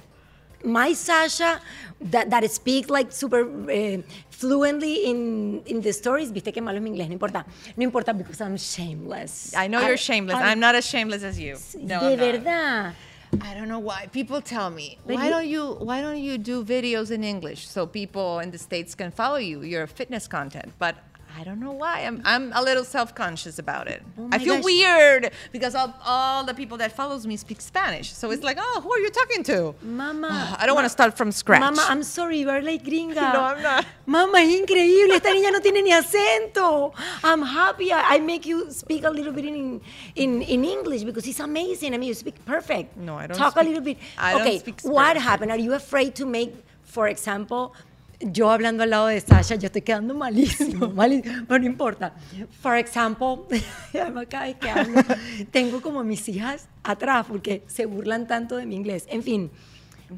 my Sasha that, that speaks like super eh, fluently in, in the stories, viste que malo es mi inglés, no importa. No importa because I'm shameless. I know you're shameless. I'm, not as shameless as you. No, de I'm not. I don't know why. People tell me, But why you- don't you why don't you do videos in English so people in the states can follow you, your fitness content? But I don't know why. I'm I'm a little self-conscious about it. Oh I feel gosh. weird because all, all the people that follows me speak Spanish. So it's like, "Oh, who are you talking to?" Mama. Ah, I don't want to start from scratch. Mama, I'm sorry, you're like gringa. <laughs> No, I'm not. Mama, es increíble. Esta niña no tiene ni acento. I'm happy. I, I make you speak a little bit in, in, in English because it's amazing. I mean, you speak perfect. No, I don't Talk a little bit. I don't okay, speak what happened? Are you afraid to make, for example, yo hablando al lado de Sasha, yo estoy quedando malísimo, <laughs> malísimo, pero no importa. For example, <laughs> que hablo, tengo como mis hijas atrás porque se burlan tanto de mi inglés. En fin,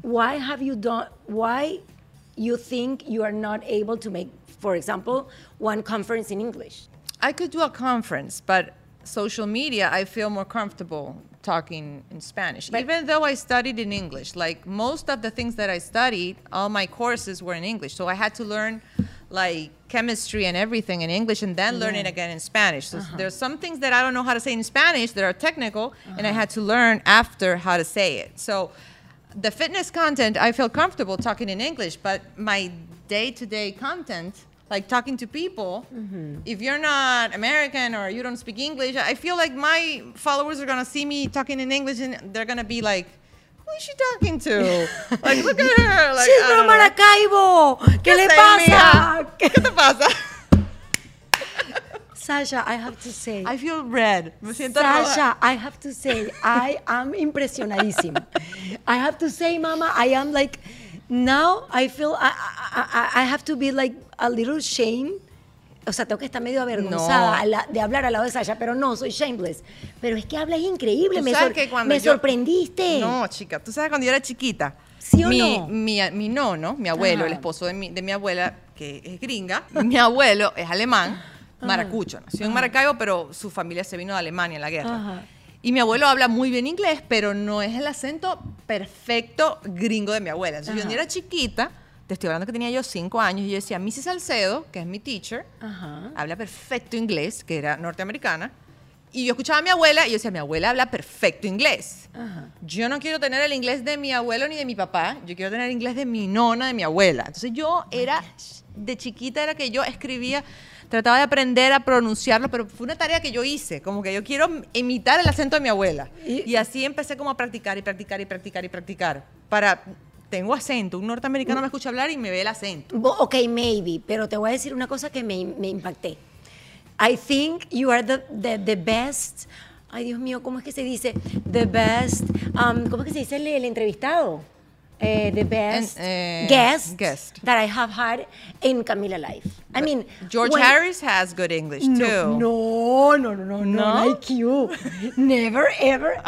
why have you done, why you think you are not able to make, for example, one conference in English? I could do a conference, but social media, I feel more comfortable talking in Spanish. Even though I studied in English, like most of the things that I studied, all my courses were in English. So I had to learn like chemistry and everything in English and then learn it again in Spanish. So uh-huh. there's some things that I don't know how to say in Spanish that are technical, and I uh-huh. had to learn after how to say it. So the fitness content, I feel comfortable talking in English, but my day to day content, like talking to people, mm-hmm. if you're not American or you don't speak English, I feel like my followers are gonna see me talking in English and they're gonna be like, who is she talking to? <laughs> like, look at her. Like, She's from. Maracaibo. <laughs> ¿Qué le pasa? <laughs> ¿Qué te pasa? Sasha, I have to say. I feel red. Me siento. Sasha, I have to say, I am impresionadísima. I have to say, Mama, I am like now I feel I, I, I have to be like a little shame. O sea, tengo que estar medio avergonzada No. la- de hablar al lado de Sasha, pero no, soy shameless. Pero es que hablas increíble, me, sor- me yo- sorprendiste. No, chica, tú sabes cuando yo era chiquita. ¿Sí o mi, no? Mi, mi nono, mi abuelo, Ajá. el esposo de mi, de mi abuela, que es gringa, mi abuelo es alemán, <laughs> maracucho, nació en Maracaibo, pero su familia se vino de Alemania en la guerra. Ajá. Y mi abuelo habla muy bien inglés, pero no es el acento perfecto gringo de mi abuela. Entonces, yo cuando era chiquita, te estoy hablando que tenía yo cinco años, y yo decía, Missy Salcedo, que es mi teacher, Ajá. habla perfecto inglés, que era norteamericana. Y yo escuchaba a mi abuela y yo decía, mi abuela habla perfecto inglés. Ajá. Yo no quiero tener el inglés de mi abuelo ni de mi papá, yo quiero tener el inglés de mi nona, de mi abuela. Entonces yo era, de chiquita era que yo escribía, trataba de aprender a pronunciarlo, pero fue una tarea que yo hice, como que yo quiero imitar el acento de mi abuela. Y- Y, así empecé como a practicar y practicar y practicar y practicar. Para, tengo acento, un norteamericano me escucha hablar y me ve el acento. Ok, maybe, pero te voy a decir una cosa que me, me impacté. I think you are the, the, the best. Ay, Dios mío, ¿cómo es que se dice? The best. um, ¿Cómo es que se dice el, el entrevistado? Eh, the best eh, guest, guest. that I have had in Camila Life. I mean, George when- Harris has good English No, too. no, no, no, no, No? not like you. Never, ever,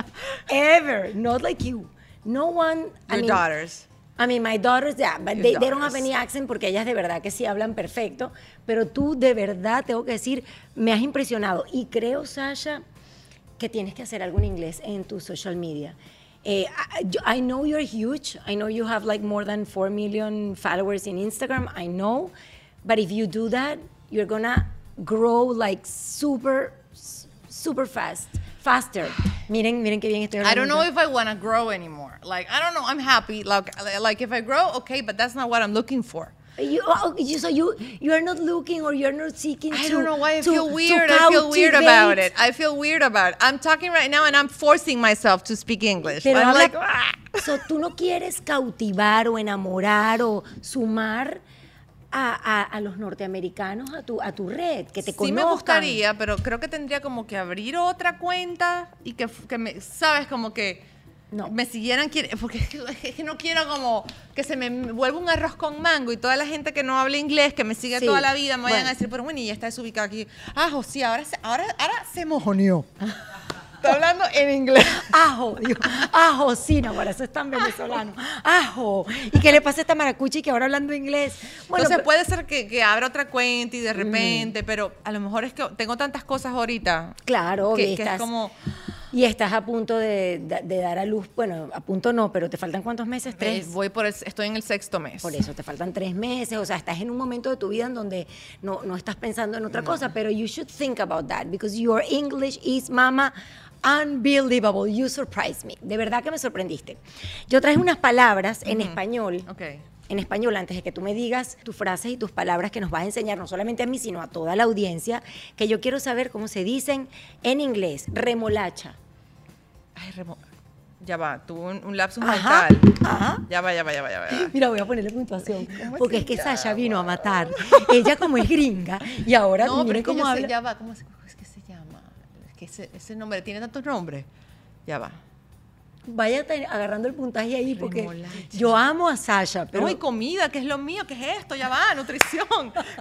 ever. Not like you. No one. I Your mean, daughters. I mean, my daughters, yeah, but they, they don't have any accent porque ellas de verdad que sí hablan perfecto. Pero tú de verdad, tengo que decir, me has impresionado. Y creo, Sasha, que tienes que hacer algo en inglés en tu social media. Eh, I, I know you're huge. I know you have like more than 4 million followers in Instagram. I know. But if you do that, you're gonna grow like super, super fast. Faster. Miren, miren qué bien estoy I don't know if I want to grow anymore. Like I don't know. I'm happy. Like like if I grow, okay, but that's not what I'm looking for. You, oh, you, so you you are not looking or you're not seeking I to don't know why I to- feel weird. I feel weird about it. I feel weird about it. I'm talking right now and I'm forcing myself to speak English. Pero I'm habla- like, "Ah." <laughs> so, tú no quieres cautivar o enamorar o sumar a, a- a los norteamericanos a tu, a tu red, que te sí conozcan. me gustaría, pero creo que tendría como que abrir otra cuenta y que, que me, sabes, como que No. me siguieran, porque <laughs> es que, no quiero como que se me vuelva un arroz con mango y toda la gente que no habla inglés, que me sigue Sí, toda la vida, me vayan a decir, pero bueno, y ya está desubicado aquí. Ah, José, ahora se, ahora, ahora se mojoneó. <laughs> Está hablando en inglés. Ajo, digo, ajo, sí, no, para eso es tan venezolano. Ajo. ¿Y qué le pasa a esta maracucha que ahora hablando inglés? Bueno, Entonces pero- puede ser que, que abra otra cuenta y de repente, pero a lo mejor es que tengo tantas cosas ahorita. claro, que, y que estás, es como y estás a punto de, de- de dar a luz, bueno, a punto no, pero te faltan cuántos meses, tres. voy por el- estoy en el sexto mes. Por eso te faltan tres meses, o sea, estás en un momento de tu vida en donde no, no estás pensando en otra cosa, pero you should think about that because your English is, mama, unbelievable. You surprised me. De verdad que me sorprendiste. Yo traje unas palabras en español. Ok. En español, antes de que tú me digas tus frases y tus palabras que nos vas a enseñar, no solamente a mí, sino a toda la audiencia, que yo quiero saber cómo se dicen en inglés. Remolacha. Ay, remo- ya va, tuvo un, un lapsus Ajá, mental. ajá. Ya va, ya va, ya va, ya va. ya va. Mira, voy a ponerle puntuación. ¿Cómo Porque es que Sasha llama? vino a matar. Ella como es gringa y ahora No, miren cómo sé, habla. ya va, ¿cómo se, cómo es que se llama? Es que ese, ese nombre tiene tantos nombres. Ya va. Vaya agarrando el puntaje ahí porque Remolacha. yo amo a Sasha, pero No, y comida, que es lo mío, ¿qué es esto? Ya va, <laughs> nutrición.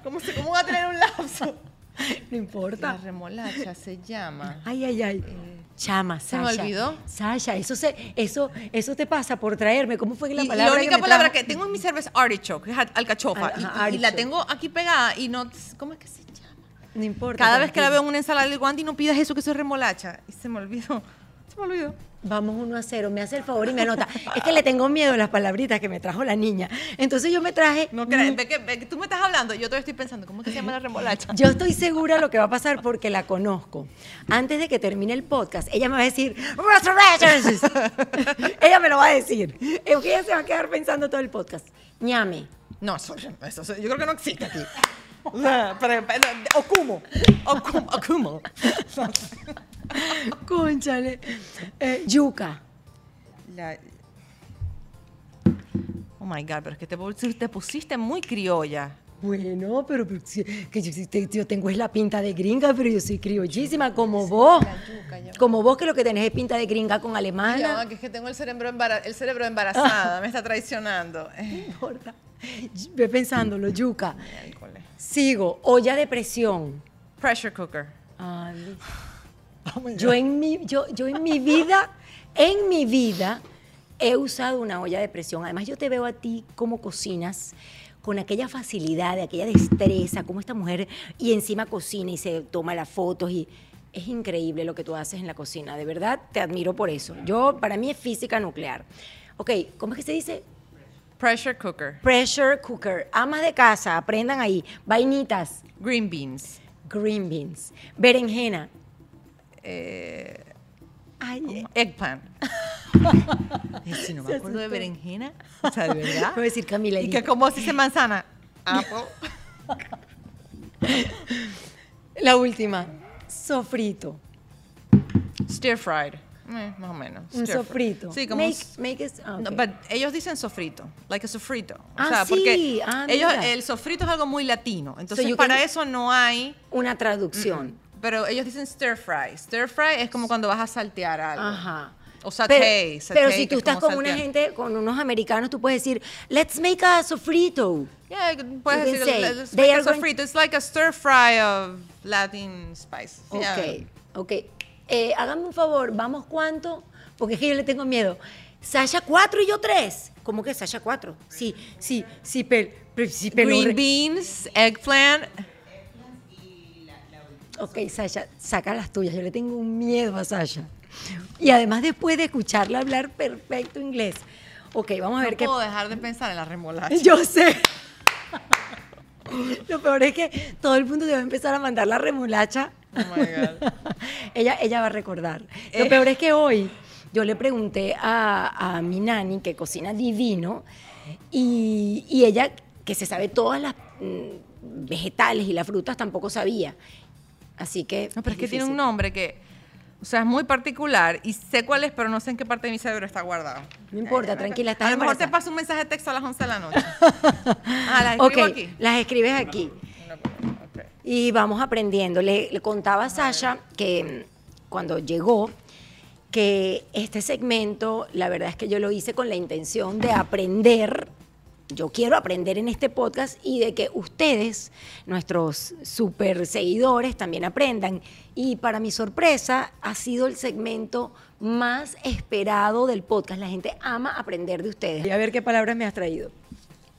¿Cómo, se, cómo va a tener un lapso? <laughs> no La importa. remolacha se llama. Ay, ay, ay. Chama, Eh, ¿se me Sasha. olvidó? Sasha, eso se, eso, eso te pasa por traerme. ¿Cómo fue que la y palabra? la que única palabra trajo? que tengo en mi cerveza es artichoke, que es al- alcachofa. Al- y- ajá, y, la tengo aquí pegada y no. ¿Cómo es que se llama? No importa. Cada vez que la veo en una ensalada del guante y no pidas eso, que eso es remolacha. Y se me olvidó. Me olvidó. Vamos uno a cero, me hace el favor y me anota. es que le tengo miedo a las palabritas que me trajo la niña. Entonces yo me traje. No crees, ve que, ve que tú me estás hablando, yo todavía estoy pensando, ¿cómo que se llama la remolacha? Yo estoy segura lo que va a pasar porque la conozco. Antes de que termine el podcast, ella me va a decir, <laughs> ella me lo va a decir. Eugenia se va a quedar pensando todo el podcast. ñame. No, eso, eso- eso- yo creo que no existe aquí. <laughs> O sea, pero- pero- Okumo. Okumo. Okumo. <laughs> <laughs> Cónchale. Eh, yuca. La- Oh my God, pero es que te, pus- te pusiste muy criolla. Bueno, pero, pero si- que yo, tengo es la pinta de gringa, pero yo soy criollísima como vos. yuca. Como vos que lo que tenés es pinta de gringa con alemana. que es que tengo el cerebro, embara- el cerebro embarazada, me está traicionando. <laughs> No importa. Ve pensándolo, yuca. Sigo, olla de presión. Pressure cooker. Ay, Oh yo en mi, yo, yo en mi vida, en mi vida, he usado una olla de presión. Además, yo te veo a ti cómo cocinas con aquella facilidad, de aquella destreza, como esta mujer y encima cocina y se toma las fotos y es increíble lo que tú haces en la cocina. De verdad, te admiro por eso. Yo, para mí es física nuclear. Ok, ¿cómo es que se dice? Pressure cooker. Pressure cooker. Amas de casa, aprendan ahí. Vainitas, Green beans. green beans, berenjena. Eh, Ay, eggplant. <laughs> Eh, si no me acuerdo de berenjena. O sea, de verdad. <laughs> Voy a decir Camila. Y que como se dice manzana. <laughs> Apple. La última, sofrito. Stir fried. Eh, más o menos. Un Stir sofrito. Sí, como Make, it- ah, No, ok. but ellos dicen sofrito, like a sofrito. O Ah, sea, sí. porque Ah, ellos, el sofrito es algo muy latino. Entonces, para eso no hay. Una traducción. Pero ellos dicen stir fry. Stir fry es como cuando vas a saltear algo. Ajá. O saté. Pero, saté, pero si tú es estás con una saltear. gente, con unos americanos, tú puedes decir, let's make a sofrito. Yeah, puedes decir, say, let's they make a are going- sofrito. It's like a stir fry of Latin spice. Yeah. Ok, ok. Eh, háganme un favor, ¿vamos cuánto? Porque es que yo le tengo miedo. Sasha cuatro y yo tres. ¿Cómo que Sasha cuatro? Sí, sí, sí, pero... sí, pero Green re- beans, eggplant. Ok, Sasha, saca las tuyas. Yo le tengo un miedo a Sasha. Y además después de escucharla hablar perfecto inglés. Ok, vamos a ver No qué... puedo dejar de pensar en la remolacha. Yo sé. Lo peor es que todo el mundo debe empezar a mandar la remolacha. Oh my God. ella, ella va a recordar. Lo Eh. peor es que hoy yo le pregunté a, a mi nani, que cocina divino, y, y ella, que se sabe todas las mm, vegetales y las frutas, tampoco sabía. Así que. No, pero es que tiene un nombre que, o sea, es muy particular y sé cuál es, pero no sé en qué parte de mi cerebro está guardado. No importa, tranquila, estás A lo mejor te paso un mensaje de texto a las 11 de la noche. <laughs> ah, las escribo aquí. las escribes aquí. Y vamos aprendiendo. Le, le contaba a Sasha que mm, cuando llegó, que este segmento, la verdad es que yo lo hice con la intención de aprender. Yo quiero aprender en este podcast y de que ustedes, nuestros super seguidores, también aprendan. Y para mi sorpresa, ha sido el segmento más esperado del podcast. La gente ama aprender de ustedes. Y a ver qué palabras me has traído.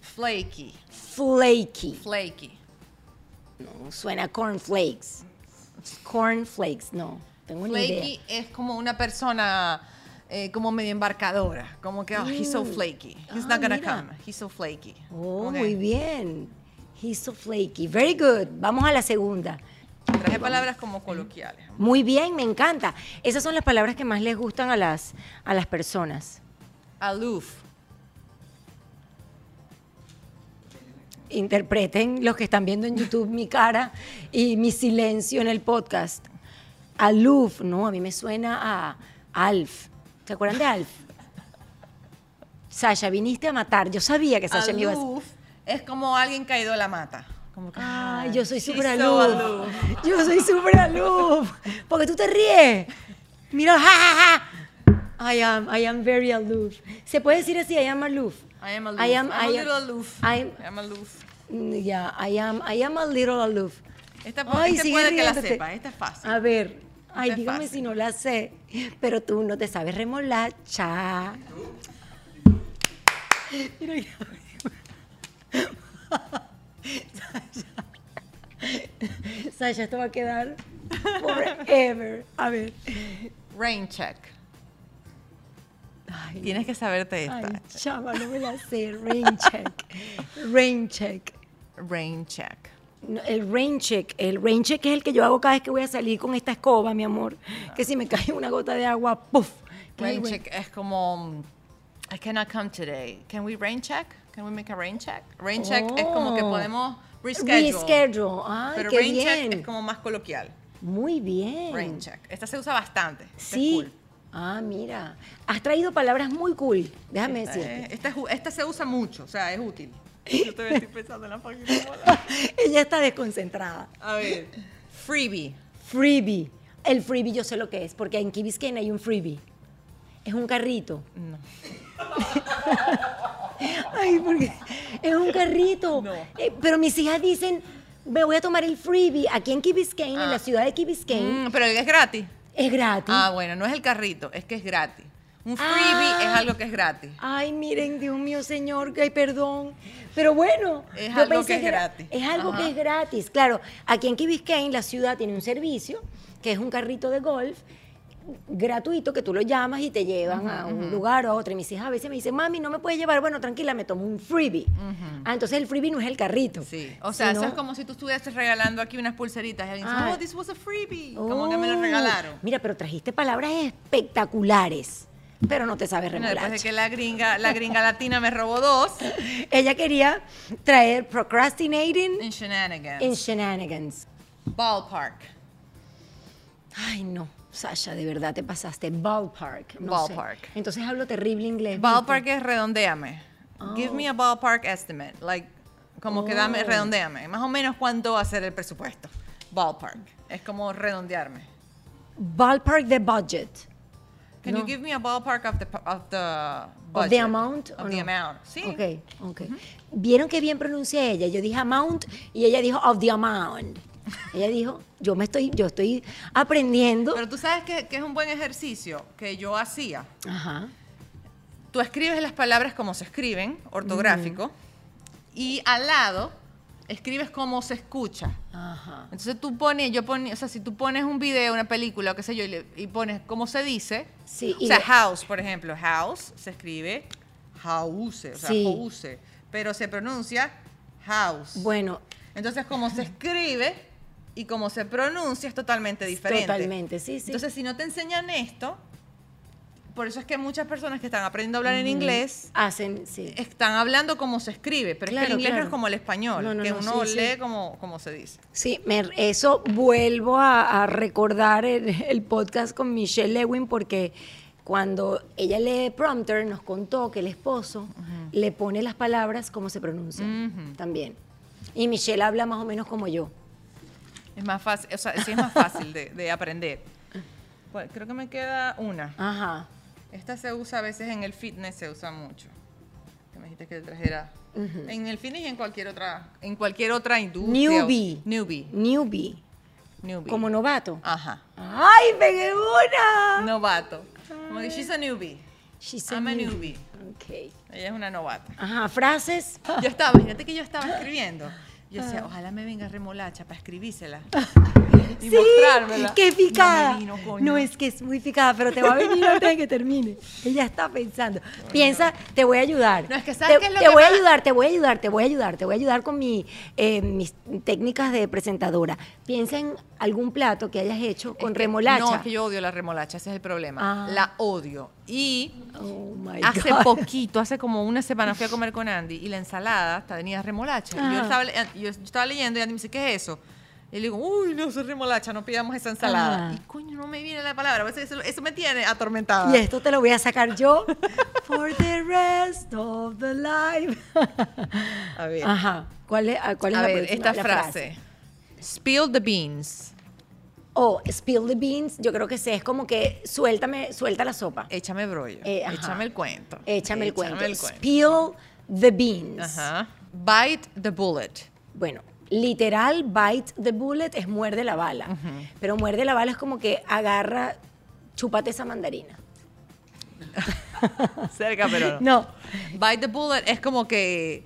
Flaky. Flaky. Flaky. No, suena cornflakes. Cornflakes, no. Tengo ni idea. Flaky es como una persona eh, como medio embarcadora. Como que, oh, he's so flaky. He's Ah, not gonna mira. come. He's so flaky. Oh, muy bien. He's so flaky. Very good. Vamos a la segunda. Traje palabras como coloquiales. Muy bien, me encanta. Esas son las palabras que más les gustan a las, a las personas. Aloof. Interpreten los que están viendo en YouTube mi cara y mi silencio en el podcast. Aloof, no, a mí me suena a Alf. ¿Se acuerdan de Alf? Sasha, viniste a matar. Yo sabía que Sasha me iba a Aloof es como alguien caído de la mata. Como que, Ay, yo soy súper aloof. Yo soy súper aloof. Porque tú te ríes. Mira, ja, ja, ja. I am, I am very aloof. ¿Se puede decir así? I am aloof. I am aloof. I am, I'm a I am- little aloof. I'm- I am aloof. Mm, Yeah, I am, I am a little aloof. Esta, Ay, puede que la sepa. Esta es fácil. A ver, ay, dígame fácil. si no la sé. Pero tú no te sabes remolacha. Mira, Sasha. Sasha, esto va a quedar forever. A ver. Rain check. Ay, Tienes que saberte esta. ay, chava, no me la sé. Rain check. Rain check. Rain check. El rain check, el rain check es el que yo hago cada vez que voy a salir con esta escoba, mi amor. Que si me cae una gota de agua, ¡puf! ¿Qué es el Rain check es como I cannot come today. Can we rain check? Can we make a rain check? Rain check es como que Oh. podemos reschedule. Reschedule. Ay, pero qué rain bien. check es como más coloquial. Muy bien. Rain check. Esta se usa bastante. Esta es Sí. cool. Ah, mira. Has traído palabras muy cool. Déjame Esta, decirte. esta se usa mucho, o sea, es útil. Yo todavía estoy pensando en la página. <laughs> Ella está desconcentrada. A ver. Freebie. Freebie. El freebie yo sé lo que es, porque en Key Biscayne hay un freebie. Es un carrito. No. <laughs> Ay, porque es un carrito. No. Eh, pero mis hijas dicen, me voy a tomar el freebie aquí en Key Biscayne, en Ah. la ciudad de Key Biscayne. Mm, pero es gratis. Es gratis. Ah, bueno, no es el carrito, es que es gratis. Un freebie Ah. es algo que es gratis. Ay, miren, Dios mío, señor, ay, perdón. Pero bueno, Es yo algo pensé que es gratis. Es algo Ajá. que es gratis. Claro, aquí en Key Biscayne la ciudad tiene un servicio que es un carrito de golf gratuito que tú lo llamas y te llevan a un lugar o a otro. Y mis hijas a veces me dicen, mami, no me puedes llevar. Bueno, tranquila, me tomo un freebie. Ah, entonces el freebie no es el carrito. Sí, o sea, sino- eso es como si tú estuvieses regalando aquí unas pulseritas y alguien dice, Ah. oh, this was a freebie. Como que me lo Oh, regalaron. Mira, pero trajiste palabras espectaculares, pero no te sabes Bueno, remolacha. después de que la gringa, la gringa latina me robó dos <laughs> Ella quería traer procrastinating en shenanigans. in shenanigans. Ballpark. Ay, no, Sasha, de verdad te pasaste. Ballpark. no sé. Ballpark. Entonces hablo terrible inglés. Ballpark es redondéame. Give me a ballpark estimate. Like, como que dame, Oh. redondéame. Más o menos cuánto va a ser el presupuesto. Ballpark. Es como redondearme. Ballpark de budget. Can No. you give me a ballpark of the, of the Of budget? the amount. Of the no? amount. Sí. Ok, ok. ¿Vieron qué bien pronuncia ella? Yo dije amount y ella dijo of the amount. Ella dijo, yo me estoy, yo estoy aprendiendo. Pero tú sabes que, que es un buen ejercicio que yo hacía. Ajá. Tú escribes las palabras como se escriben, ortográfico, y al lado escribes como se escucha. Ajá. Entonces tú pones, yo ponía, o sea, si tú pones un video, una película o qué sé yo, y, le- y pones cómo se dice, Sí, o sea, le- house, por ejemplo, house se escribe house, o sea, Sí. house, pero se pronuncia house. Bueno, Entonces, como se escribe y como se pronuncia es totalmente diferente. totalmente, sí, sí. Entonces, si no te enseñan esto, por eso es que muchas personas que están aprendiendo a hablar en inglés hacen, sí. están hablando como se escribe, pero es que el inglés no es como el español, No, no, que no, uno sí, sí. lee como, como se dice. Sí, me- eso vuelvo a, a recordar el, el podcast con Michelle Lewin porque cuando ella lee prompter nos contó que el esposo le pone las palabras como se pronuncian también. Y Michelle habla más o menos como yo. Es más fácil, o sea, sí es más fácil de, de aprender. Pues, creo que me queda una. Ajá. Esta se usa a veces en el fitness, se usa mucho. Que me dijiste que te trajera. En el fitness y en cualquier otra, en cualquier otra industria. Newbie. Newbie. Newbie. Newbie. Como novato. Ajá. ¡Ay, pegué una! Novato. Como que she's a newbie. She's I'm a newbie. Ok. Ella es una novata. Ajá, frases. Yo estaba, fíjate que yo estaba escribiendo. Yo decía, ojalá me venga remolacha para escribírsela. <laughs> Y Sí, mostrármela. qué picada. No, vino, es que es muy picada, pero te va a venir antes de que termine. Ella está pensando. Piensa, te voy a ayudar. No, es que ¿sabes te, qué es lo te que voy a ayudar, te voy a ayudar, te voy a ayudar, te voy a ayudar con mi, eh, mis técnicas de presentadora. Piensa en algún plato que hayas hecho con Es que- remolacha. No, es que yo odio la remolacha, ese es el problema. Ah. La odio. Y Oh hace God. poquito, hace como una semana fui a comer con Andy y la ensalada tenía remolacha. Y yo estaba, le- yo estaba leyendo y Andy me dice, ¿qué es eso? Y le digo, uy, no, es remolacha, no pidamos esa ensalada. Ajá. Y coño, no me viene la palabra. Eso, eso me tiene atormentada. Y esto te lo voy a sacar yo. <laughs> For the rest of the life. A ver. Ajá. ¿Cuál es, ah, cuál es A la ver, próxima- esta la frase. Spill the beans. Oh, spill the beans, yo creo que sé, es como que suéltame, suelta la sopa. Échame brollo. Eh. Échame el cuento. Échame el cuento. el cuento. Spill the beans. Ajá. Bite the bullet. Bueno, literal, bite the bullet es muerde la bala. Pero muerde la bala es como que agarra, chúpate esa mandarina. <laughs> Cerca, pero no. No. Bite the bullet es como que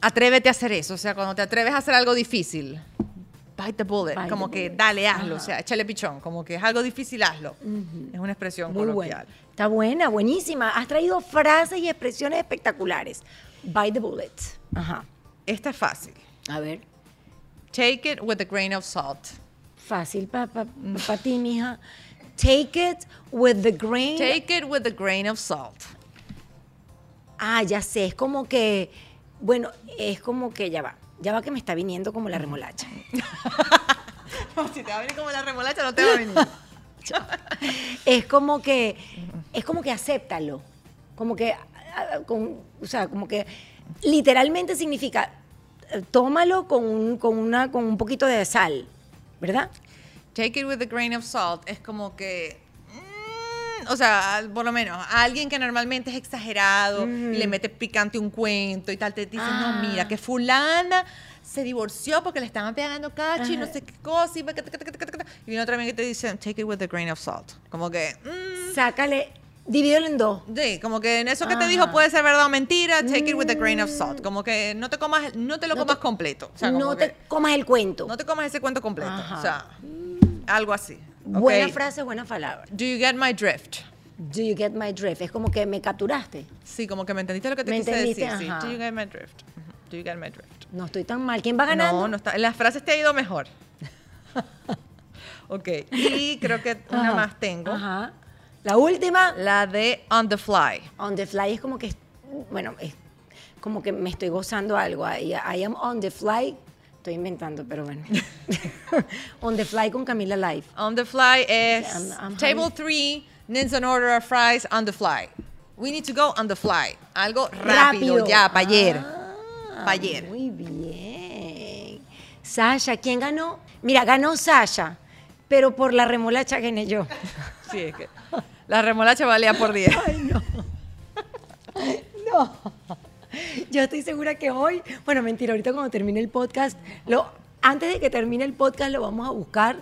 atrévete a hacer eso. O sea, cuando te atreves a hacer algo difícil, bite the bullet. Bite como the que bullet. dale, hazlo. O sea, échale pichón. Como que es algo difícil, hazlo. Es una expresión Muy buena. coloquial. Está buena, buenísima. Has traído frases y expresiones espectaculares. Bite the bullet. Ajá. Esta es fácil. A ver. Take it with a grain of salt. Fácil para pa, pa ti, mija. Take it with the grain. Take it with a grain of salt. Ah, ya sé, es como que, bueno, es como que ya va, ya va que me está viniendo como la remolacha. <laughs> No, si te va a venir como la remolacha, no te va a venir. <laughs> Es como que, es como que acéptalo, como que, ah, con- o sea, como que literalmente significa tómalo con un, con una, con un poquito de sal, ¿verdad? Take it with a grain of salt. Es como que. mm, o sea, por lo menos, a alguien que normalmente es exagerado y le mete picante un cuento y tal, te dice, Ah. no, mira, que fulana se divorció porque le estaban pegando cacho y no sé qué cosa. Y, y viene otra vez que te dice, take it with a grain of salt. Como que, mm, Sácale, divídelo en dos. sí, como que en eso que te Ajá. dijo puede ser verdad o mentira, take it with a grain of salt. Como que no te comas, no te lo No comas te- completo. O sea, como no que te comas el cuento. no te comas ese cuento completo. Ajá. O sea, algo así. Buena Ok. frase, buena palabra. Do you get my drift? Do you get my drift? Es como que me capturaste. Sí, como que me entendiste lo que te Me quise decir. Sí. ajá. Do you get my drift? Do you get my drift? No estoy tan mal. ¿Quién va ganando? No, no está. En las frases te ha ido mejor. <laughs> ok. Y creo que una más tengo. Ajá. La última, La de on the fly. on the fly, es como que, bueno, es como que me estoy gozando algo. I, I am on the fly. Estoy inventando, pero bueno. <laughs> on the fly con Camila Live. On the fly es I'm- I'm table having- three, needs an order of fries on the fly. We need to go on the fly. Algo rápido, ya, para ayer. Ah, Pa' ayer. Muy bien. Sasha, ¿quién ganó? Mira, ganó Sasha, pero por la remolacha gané yo. <laughs> Sí, es que la remolacha valía por 10. <laughs> No. Yo estoy segura que hoy, bueno, mentira, ahorita cuando termine el podcast, lo, antes de que termine el podcast lo vamos a buscar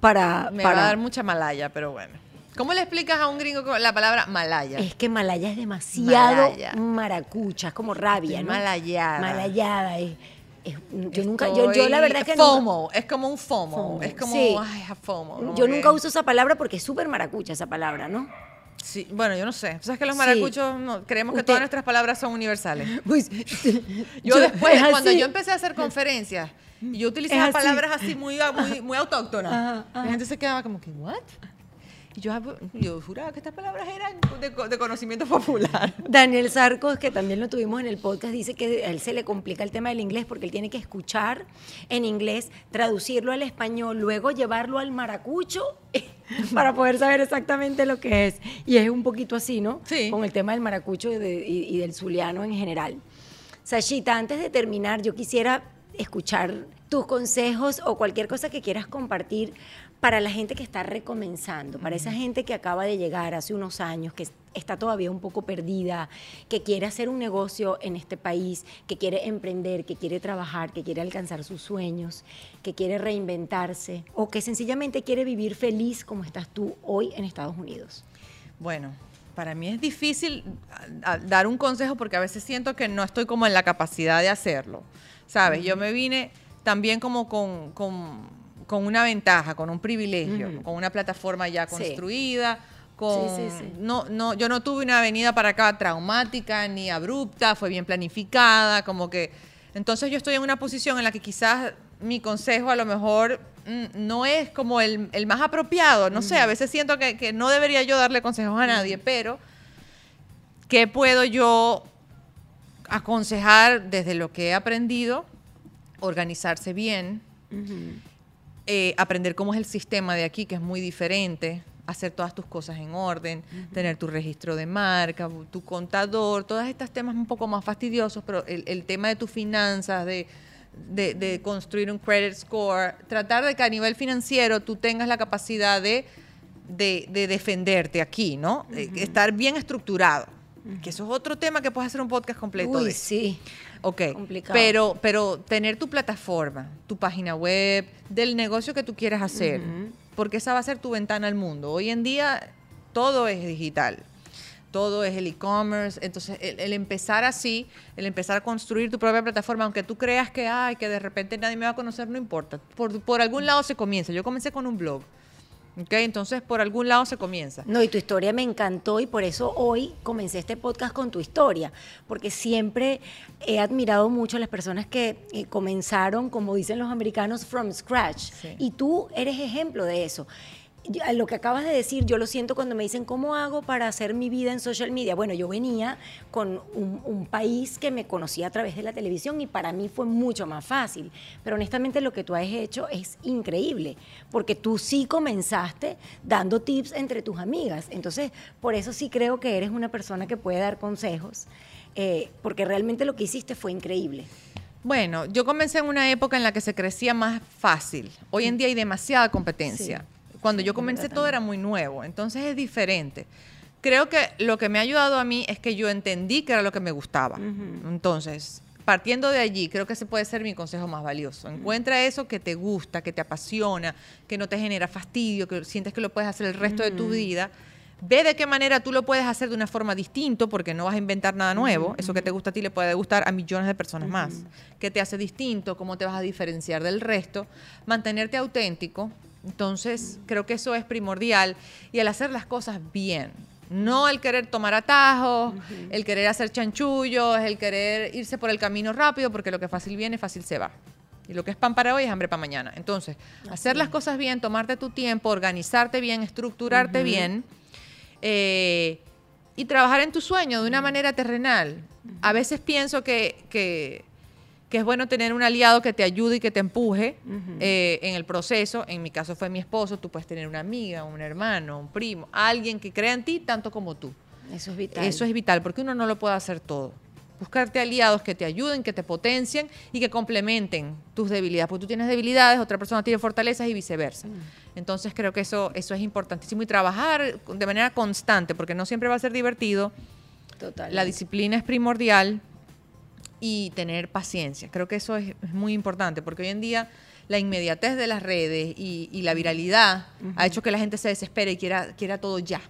para... Me para va a dar mucha malaya, pero bueno. ¿Cómo le explicas a un gringo la palabra malaya? Es que Malaya es demasiado Malaya. maracucha, es como rabia, Estoy ¿no? malayada. Malayada. es- es- yo nunca, yo, yo la verdad que nunca- FOMO, es como un FOMO. FOMO, Es como, sí. ay, a FOMO. como yo que- nunca uso esa palabra porque es súper maracucha esa palabra, ¿no? Sí, bueno, yo no sé. Sabes que los Sí. maracuchos no- creemos que Usted- todas nuestras palabras son universales. <laughs> Pues, Yo, después, es cuando yo empecé a hacer conferencias, yo utilizaba así. palabras así muy, muy, muy autóctonas. Ajá, ajá. La gente se quedaba como que, ¿what? Y yo, yo juraba que estas palabras eran de, co- de conocimiento popular. <laughs> Daniel Sarcos, que también lo tuvimos en el podcast, dice que a él se le complica el tema del inglés porque él tiene que escuchar en inglés, traducirlo al español, luego llevarlo al maracucho <laughs> para poder saber exactamente lo que es. Y es un poquito así, ¿no? Sí. Con el tema del maracucho y, de- y- y del zuliano en general. Sashita, antes de terminar, yo quisiera escuchar tus consejos o cualquier cosa que quieras compartir para la gente que está recomenzando, para esa gente que acaba de llegar hace unos años, que está todavía un poco perdida, que quiere hacer un negocio en este país, que quiere emprender, que quiere trabajar, que quiere alcanzar sus sueños, que quiere reinventarse o que sencillamente quiere vivir feliz como estás tú hoy en Estados Unidos. Bueno, para mí es difícil a- a- dar un consejo porque a veces siento que no estoy como en la capacidad de hacerlo. ¿Sabes? Yo me vine también como con, con- con una ventaja, con un privilegio, con una plataforma ya Sí. construida. Con, Sí, sí, sí. No, no, yo no tuve una venida para acá traumática ni abrupta, fue bien planificada, como que... Entonces yo estoy en una posición en la que quizás mi consejo a lo mejor mm, no es como el, el más apropiado, no sé, a veces siento que, que no debería yo darle consejos a nadie, pero ¿qué puedo yo aconsejar desde lo que he aprendido? Organizarse bien, eh, aprender cómo es el sistema de aquí, que es muy diferente, hacer todas tus cosas en orden, tener tu registro de marca, tu contador, todos estos temas un poco más fastidiosos, pero el, el tema de tus finanzas, de, de- de construir un credit score, tratar de que a nivel financiero tú tengas la capacidad de, de- de defenderte aquí, ¿no? Eh, estar bien estructurado. Que eso es otro tema que puedes hacer un podcast completo Uy, de. sí. Ok, Complicado. pero, pero tener tu plataforma, tu página web, del negocio que tú quieres hacer, porque esa va a ser tu ventana al mundo. Hoy en día todo es digital, todo es el e-commerce, entonces el, el empezar así, el empezar a construir tu propia plataforma, aunque tú creas que, ay, que de repente nadie me va a conocer, no importa, por, por algún lado se comienza. Yo comencé con un blog, ok, entonces por algún lado se comienza. No, y tu historia me encantó y por eso hoy comencé este podcast con tu historia, porque siempre he admirado mucho a las personas que eh, comenzaron, como dicen los americanos, from scratch. Sí. Y tú eres ejemplo de eso. Yo- lo que acabas de decir, yo lo siento cuando me dicen, ¿cómo hago para hacer mi vida en social media? Bueno, yo venía con un, un país que me conocía a través de la televisión y para mí fue mucho más fácil. Pero honestamente lo que tú has hecho es increíble, porque tú sí comenzaste dando tips entre tus amigas. Entonces, por eso sí creo que eres una persona que puede dar consejos, eh, porque realmente lo que hiciste fue increíble. Bueno, yo comencé en una época en la que se crecía más fácil. Hoy en día hay demasiada competencia. Cuando yo comencé todo era muy nuevo, entonces es diferente. Creo que lo que me ha ayudado a mí es que yo entendí que era lo que me gustaba. Entonces, partiendo de allí, creo que ese puede ser mi consejo más valioso. Encuentra eso que te gusta, que te apasiona, que no te genera fastidio, que sientes que lo puedes hacer el resto de tu vida. Ve de qué manera tú lo puedes hacer de una forma distinta, porque no vas a inventar nada nuevo. Eso que te gusta a ti le puede gustar a millones de personas más. ¿Qué te hace distinto? ¿Cómo te vas a diferenciar del resto? Mantenerte auténtico. Entonces, creo que eso es primordial. Y al hacer las cosas bien, no el querer tomar atajos, el querer hacer chanchullos, el querer irse por el camino rápido, porque lo que fácil viene, fácil se va. Y lo que es pan para hoy es hambre para mañana. Entonces, hacer las cosas bien, tomarte tu tiempo, organizarte bien, estructurarte bien eh, y trabajar en tu sueño de una manera terrenal. A veces pienso que, que, que es bueno tener un aliado que te ayude y que te empuje eh, en el proceso. En mi caso fue mi esposo, tú puedes tener una amiga, un hermano, un primo, alguien que crea en ti tanto como tú. Eso es vital. Eso es vital, porque uno no lo puede hacer todo. Buscarte aliados que te ayuden, que te potencien y que complementen tus debilidades. Porque tú tienes debilidades, otra persona tiene fortalezas y viceversa. Entonces creo que eso, eso es importantísimo. Y trabajar de manera constante, porque no siempre va a ser divertido. Total. La disciplina es primordial y tener paciencia. Creo que eso es, es muy importante, porque hoy en día la inmediatez de las redes y, y la viralidad ha hecho que la gente se desespere y quiera, quiera todo ya.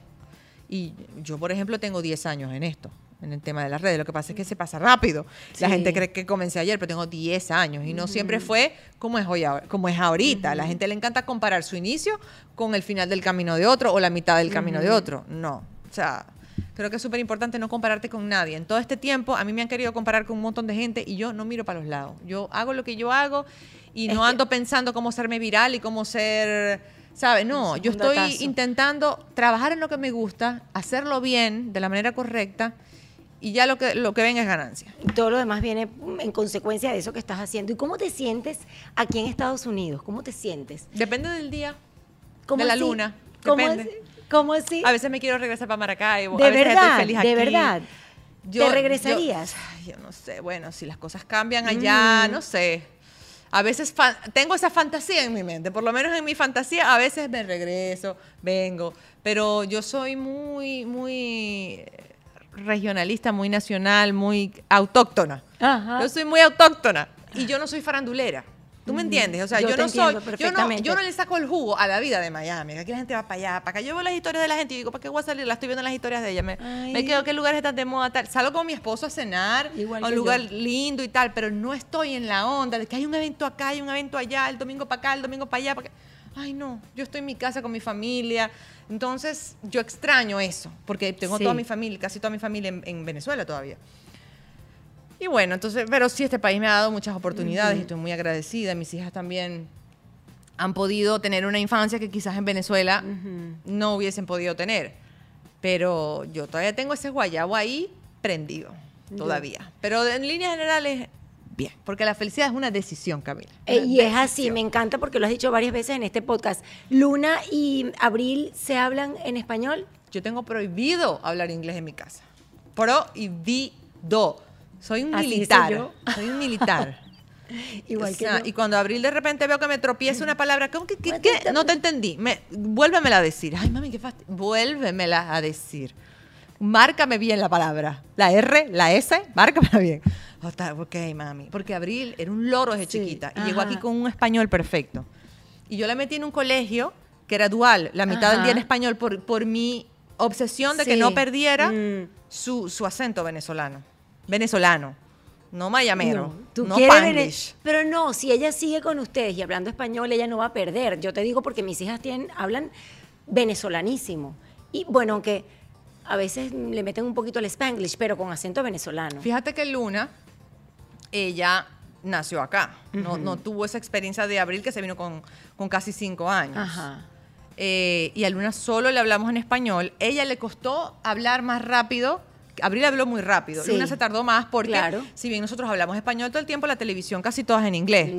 Y yo, por ejemplo, tengo 10 años en esto, en el tema de las redes. Lo que pasa es que se pasa rápido. La gente cree que comencé ayer, pero tengo 10 años y no siempre fue como es, hoy, como es ahorita. A la gente le encanta comparar su inicio con el final del camino de otro o la mitad del camino de otro. No. O sea, creo que es súper importante no compararte con nadie. En todo este tiempo, a mí me han querido comparar con un montón de gente y yo no miro para los lados. Yo hago lo que yo hago y Es no ando pensando cómo serme viral y cómo ser... ¿Sabes? No, yo estoy intentando trabajar en lo que me gusta, hacerlo bien, de la manera correcta, y ya lo que, lo que venga es ganancia. Y todo lo demás viene en consecuencia de eso que estás haciendo. ¿Y cómo te sientes aquí en Estados Unidos? ¿Cómo te sientes? Depende del día, ¿Cómo de la así? luna. ¿Cómo depende. ¿Cómo así? A veces me quiero regresar para Maracaibo, de a veces verdad, estoy feliz de aquí. verdad. Yo- ¿Te regresarías? Yo, no sé, bueno, si las cosas cambian allá, no sé. A veces tengo esa fantasía en mi mente, por lo menos en mi fantasía, a veces me regreso, vengo, pero yo soy muy, muy regionalista, muy nacional, muy autóctona. Ajá. Yo soy muy autóctona y yo no soy farandulera. ¿Tú me entiendes? O sea, Yo no soy, yo no, yo no le saco el jugo a la vida de Miami. Aquí la gente va para allá, para acá. Yo veo las historias de la gente y digo, ¿para qué voy a salir? La estoy viendo en las historias de ella. Me, Ay. me quedo, ¿qué lugares están de moda? Tal. Salgo con mi esposo a cenar Igual a un lugar yo. lindo y tal, pero no estoy en la onda de que hay un evento acá, hay un evento allá, el domingo para acá, el domingo para allá. para acá. Ay, no, yo estoy en mi casa con mi familia. Entonces, yo extraño eso, porque tengo Sí. toda mi familia, casi toda mi familia en, en Venezuela todavía. Y bueno, entonces, pero sí, este país me ha dado muchas oportunidades y estoy muy agradecida. Mis hijas también han podido tener una infancia que quizás en Venezuela no hubiesen podido tener. Pero yo todavía tengo ese guayabo ahí prendido, todavía. Pero en líneas generales, bien, porque la felicidad es una decisión, Camila. Eh, Una y es así, decisión. me encanta porque lo has dicho varias veces en este podcast. Luna y Abril se hablan en español. Yo tengo prohibido hablar inglés en mi casa. Prohibido. Soy un Así soy militar. yo. Soy un militar. <laughs> Igual O que yo. Y cuando abril de repente veo que me tropieza una palabra, ¿cómo que, que- No qué? te- No te entendí. Me, vuélvemela a decir. Ay, mami, qué fastidio. Vuélvemela a decir. Márcame bien la palabra. La R, la S, márcamela bien. Oh, está, ok, mami. Porque Abril era un loro desde Sí, chiquita y llegó ajá. aquí con un español perfecto. Y yo la metí en un colegio que era dual, la mitad del día en Ajá. español por, por mi obsesión de que no perdiera Mm. su, su acento venezolano. Venezolano. No mayamero. No, tú no quieres vene- panglish. Pero no, si ella sigue con ustedes y hablando español, ella no va a perder. Yo te digo porque mis hijas tienen, hablan venezolanísimo. Y bueno, aunque a veces le meten un poquito el spanglish, pero con acento venezolano. Fíjate que Luna, ella nació acá. no, no tuvo esa experiencia de abril que se vino con, con casi cinco años. Ajá. eh, y a Luna solo le hablamos en español. Ella le costó hablar más rápido. Abril habló muy rápido. Sí. Luna se tardó más porque, Claro. si bien nosotros hablamos español todo el tiempo, la televisión casi todas en inglés.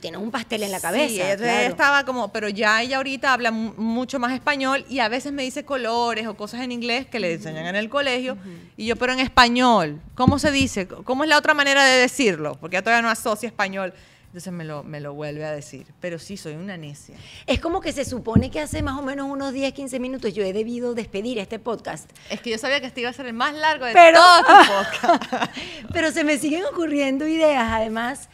Tienes un pastel en la cabeza. Sí, ella claro. estaba como, pero ya ella ahorita habla mu- mucho más español y a veces me dice colores o cosas en inglés que le enseñan en el colegio. Y yo, pero en español, ¿cómo se dice? ¿Cómo es la otra manera de decirlo? Porque ella todavía no asocia español. Entonces me lo, me lo vuelve a decir. Pero sí, soy una necia. Es como que se supone que hace más o menos unos 10, 15 minutos yo he debido despedir este podcast. Es que yo sabía que este iba a ser el más largo de Pero- todo <laughs> tu podcast. Pero se me siguen ocurriendo ideas. Además,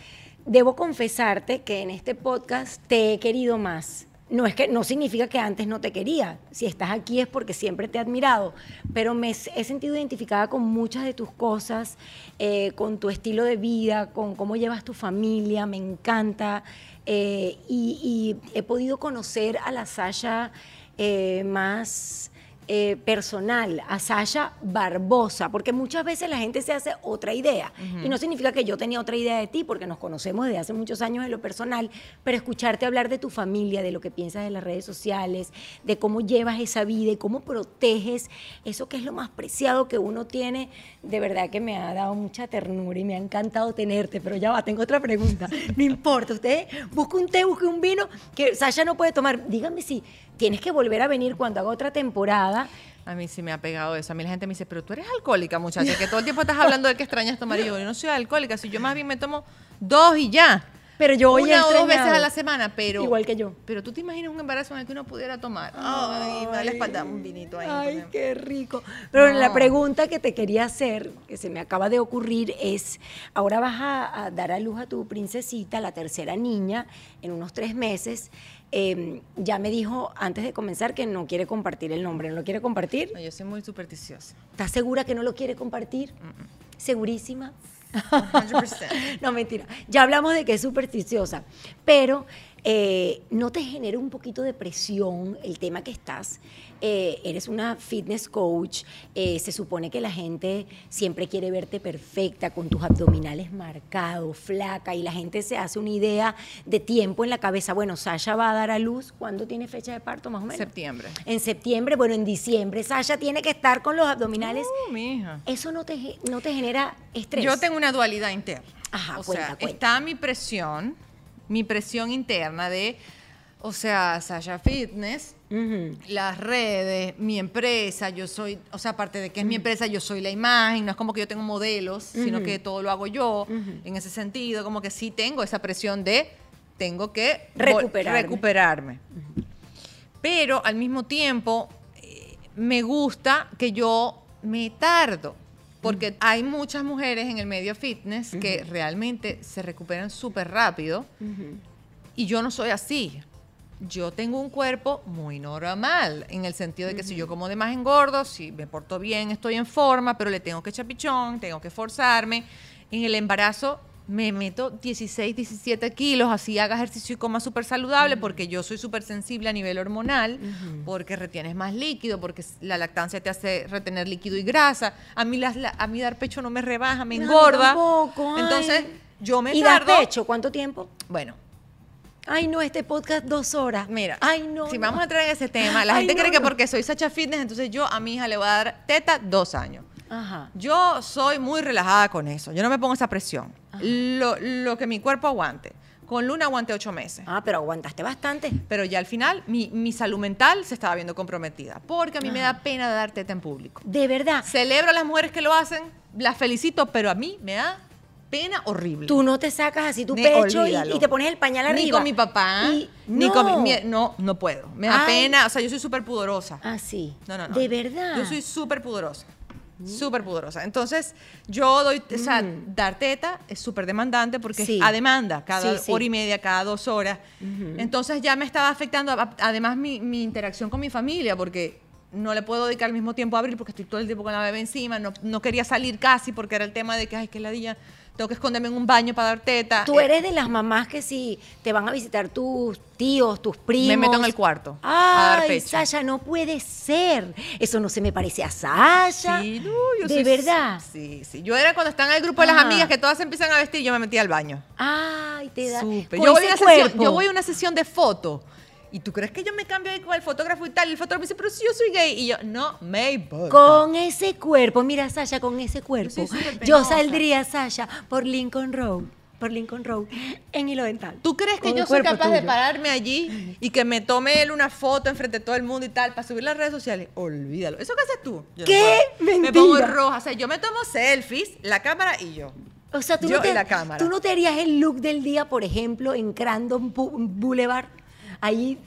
debo confesarte que en este podcast te he querido más. No es que no significa que antes no te quería. Si estás aquí es porque siempre te he admirado. Pero me he sentido identificada con muchas de tus cosas, eh, con tu estilo de vida, con cómo llevas tu familia. Me encanta. Eh, y, y he podido conocer a la Sasha eh, más eh, personal, a Sasha Barbosa, porque muchas veces la gente se hace otra idea. Y no significa que yo tenía otra idea de ti, porque nos conocemos desde hace muchos años en lo personal, pero escucharte hablar de tu familia, de lo que piensas de las redes sociales, de cómo llevas esa vida y cómo proteges eso que es lo más preciado que uno tiene, de verdad que me ha dado mucha ternura y me ha encantado tenerte, pero ya va, tengo otra pregunta. No importa, usted busque un té, busque un vino que Sasha no puede tomar. Dígame si tienes que volver a venir cuando haga otra temporada. A mí sí me ha pegado eso. A mí la gente me dice, pero tú eres alcohólica, muchacha, que todo el tiempo estás hablando de que extrañas tomar. Y yo, yo no soy alcohólica, si yo más bien me tomo dos y ya. Pero yo he Una o dos veces a la semana, pero... Igual que yo. Pero tú te imaginas un embarazo en el que uno pudiera tomar. Ay, me da la espalda un vinito ahí. Ay, qué rico. Pero No. la pregunta que te quería hacer, que se me acaba de ocurrir, es, ahora vas a, a dar a luz a tu princesita, la tercera niña, en unos tres meses. Eh, ya me dijo antes de comenzar que no quiere compartir el nombre. ¿No lo quiere compartir? No, yo soy muy supersticiosa. ¿Estás segura que no lo quiere compartir? ¿Segurísima? <laughs> 100%. <laughs> no, mentira. Ya hablamos de que es supersticiosa, pero eh, ¿no te genera un poquito de presión el tema que estás? Eh, eres una fitness coach, eh, se supone que la gente siempre quiere verte perfecta, con tus abdominales marcados, flaca, y la gente se hace una idea de tiempo en la cabeza. Bueno, Sasha va a dar a luz, ¿cuándo tiene fecha de parto más o menos? Septiembre. En septiembre, bueno, en diciembre, Sasha tiene que estar con los abdominales. Uh, mija. ¿Eso no te, no te genera estrés? Yo tengo una dualidad interna. Ajá, o cuenta, sea, cuenta. está mi presión, mi presión interna de, o sea, Sasha Fitness, las redes, mi empresa, yo soy, o sea, aparte de que es mi empresa, yo soy la imagen, no es como que yo tengo modelos, sino que todo lo hago yo, en ese sentido, como que sí tengo esa presión de, tengo que Recuperarme. recuperarme. Pero al mismo tiempo, eh, me gusta que yo me tardo. Porque hay muchas mujeres en el medio fitness que realmente se recuperan súper rápido. Y yo no soy así. Yo tengo un cuerpo muy normal, en el sentido de que si yo como de más engordo, si me porto bien, estoy en forma, pero le tengo que echar pichón, tengo que esforzarme. En el embarazo me meto 16, 17 kilos, así haga ejercicio y coma súper saludable, porque yo soy súper sensible a nivel hormonal, porque retienes más líquido, porque la lactancia te hace retener líquido y grasa. A mí, las- la- a mí dar pecho no me rebaja, me No, engorda. tampoco. Entonces, yo me ¿Y tardo. pecho? ¿Cuánto tiempo? Bueno, Ay, no, este podcast dos horas. Mira, Ay, no. si no. vamos a entrar en ese tema, la Ay, gente no, cree que no. porque soy Sacha Fitness, entonces yo a mi hija le voy a dar teta dos años. Ajá. Yo soy muy relajada con eso, yo no me pongo esa presión. Lo, lo que mi cuerpo aguante. Con Luna aguanté ocho meses. Ah, pero aguantaste bastante. Pero ya al final mi, mi salud mental se estaba viendo comprometida, porque a mí me da pena dar teta en público. De verdad. Celebro a las mujeres que lo hacen, las felicito, pero a mí me da pena horrible. Tú no te sacas así tu pecho y, te pones el pañal arriba. Ni con mi papá, Y- ni no. con mi, mi- no, no puedo. Me da Ay. pena, o sea, yo soy súper pudorosa. Ah, sí. No, no, no. De verdad. Yo soy súper pudorosa. Súper pudorosa. Entonces, yo doy, o sea, dar teta es súper demandante porque Mm. Sí. es a demanda, cada Sí, sí. hora y media, cada dos horas. Entonces ya me estaba afectando, a- además, mi, mi interacción con mi familia, porque no le puedo dedicar el mismo tiempo a Abril porque estoy todo el tiempo con la bebé encima. No, no quería salir casi porque era el tema de que, ay, que ladilla, tengo que esconderme en un baño para dar teta. Tú Eh, eres de las mamás que si te van a visitar tus tíos, tus primos. Me meto en el cuarto a dar Ay, pecho. Sasha, no puede ser. Eso no se me parece a Sasha. Sí, no, yo de soy- verdad. Sí, sí. Yo era cuando están en el grupo de las Ajá. amigas que todas se empiezan a vestir, yo me metí al baño. Ay, te da. Yo voy, sesión, yo voy a una sesión de fotos ¿y tú crees que yo me cambio ahí con el fotógrafo y tal? Y el fotógrafo me dice, pero si yo soy gay. Y yo, no me importa. Con ese cuerpo, mira Sasha, con ese cuerpo, yo saldría, Sasha, por Lincoln Road, por Lincoln Road, en hilo dental. ¿Tú crees que yo soy capaz de pararme allí y que me tome él una foto enfrente de todo el mundo y tal para subir las redes sociales? Olvídalo. ¿Eso qué haces tú? Yo no ¿Qué? puedo. Me pongo Mentira. roja. O sea, yo me tomo selfies, la cámara y yo. O sea, tú Yo no, te, y la cámara. tú no te harías el look del día, por ejemplo, en Crandon Boulevard, ahí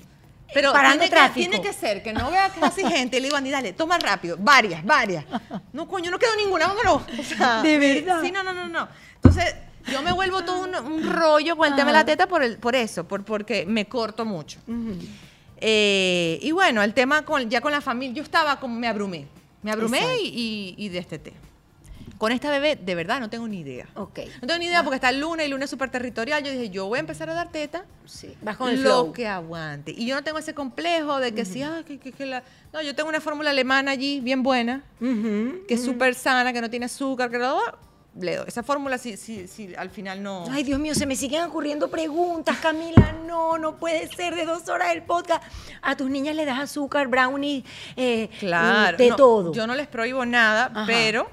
Pero parando tiene que, tráfico. tiene que ser que no vea casi gente y le digo, Andy, dale, toma rápido, varias, varias. No, coño, no quedó ninguna, vámonos. O sea, <laughs> ¿De verdad? Sí, no, no, no, no. Entonces, yo me vuelvo todo un, un rollo con el tema de la teta por, el, por eso, por, porque me corto mucho. Eh, y bueno, el tema con, ya con la familia, yo estaba como, me abrumé. Me abrumé Exacto. y, y, y desteté. Con esta bebé, de verdad, no tengo ni idea. Ok. No tengo ni idea porque está el lunes y lunes súper territorial. Yo dije, yo voy a empezar a dar teta Sí, vas con el lo flow. que aguante. Y yo no tengo ese complejo de que si, ah, que, que- que la... No, yo tengo una fórmula alemana allí, bien buena, que es súper sana, que no tiene azúcar, que no... Le doy. Esa fórmula, si, si, si al final no... Ay, Dios mío, se me siguen ocurriendo preguntas, Camila. No, no puede ser de dos horas el podcast. A tus niñas le das azúcar, brownie, eh, Claro. de no, todo. Yo no les prohíbo nada, Ajá. pero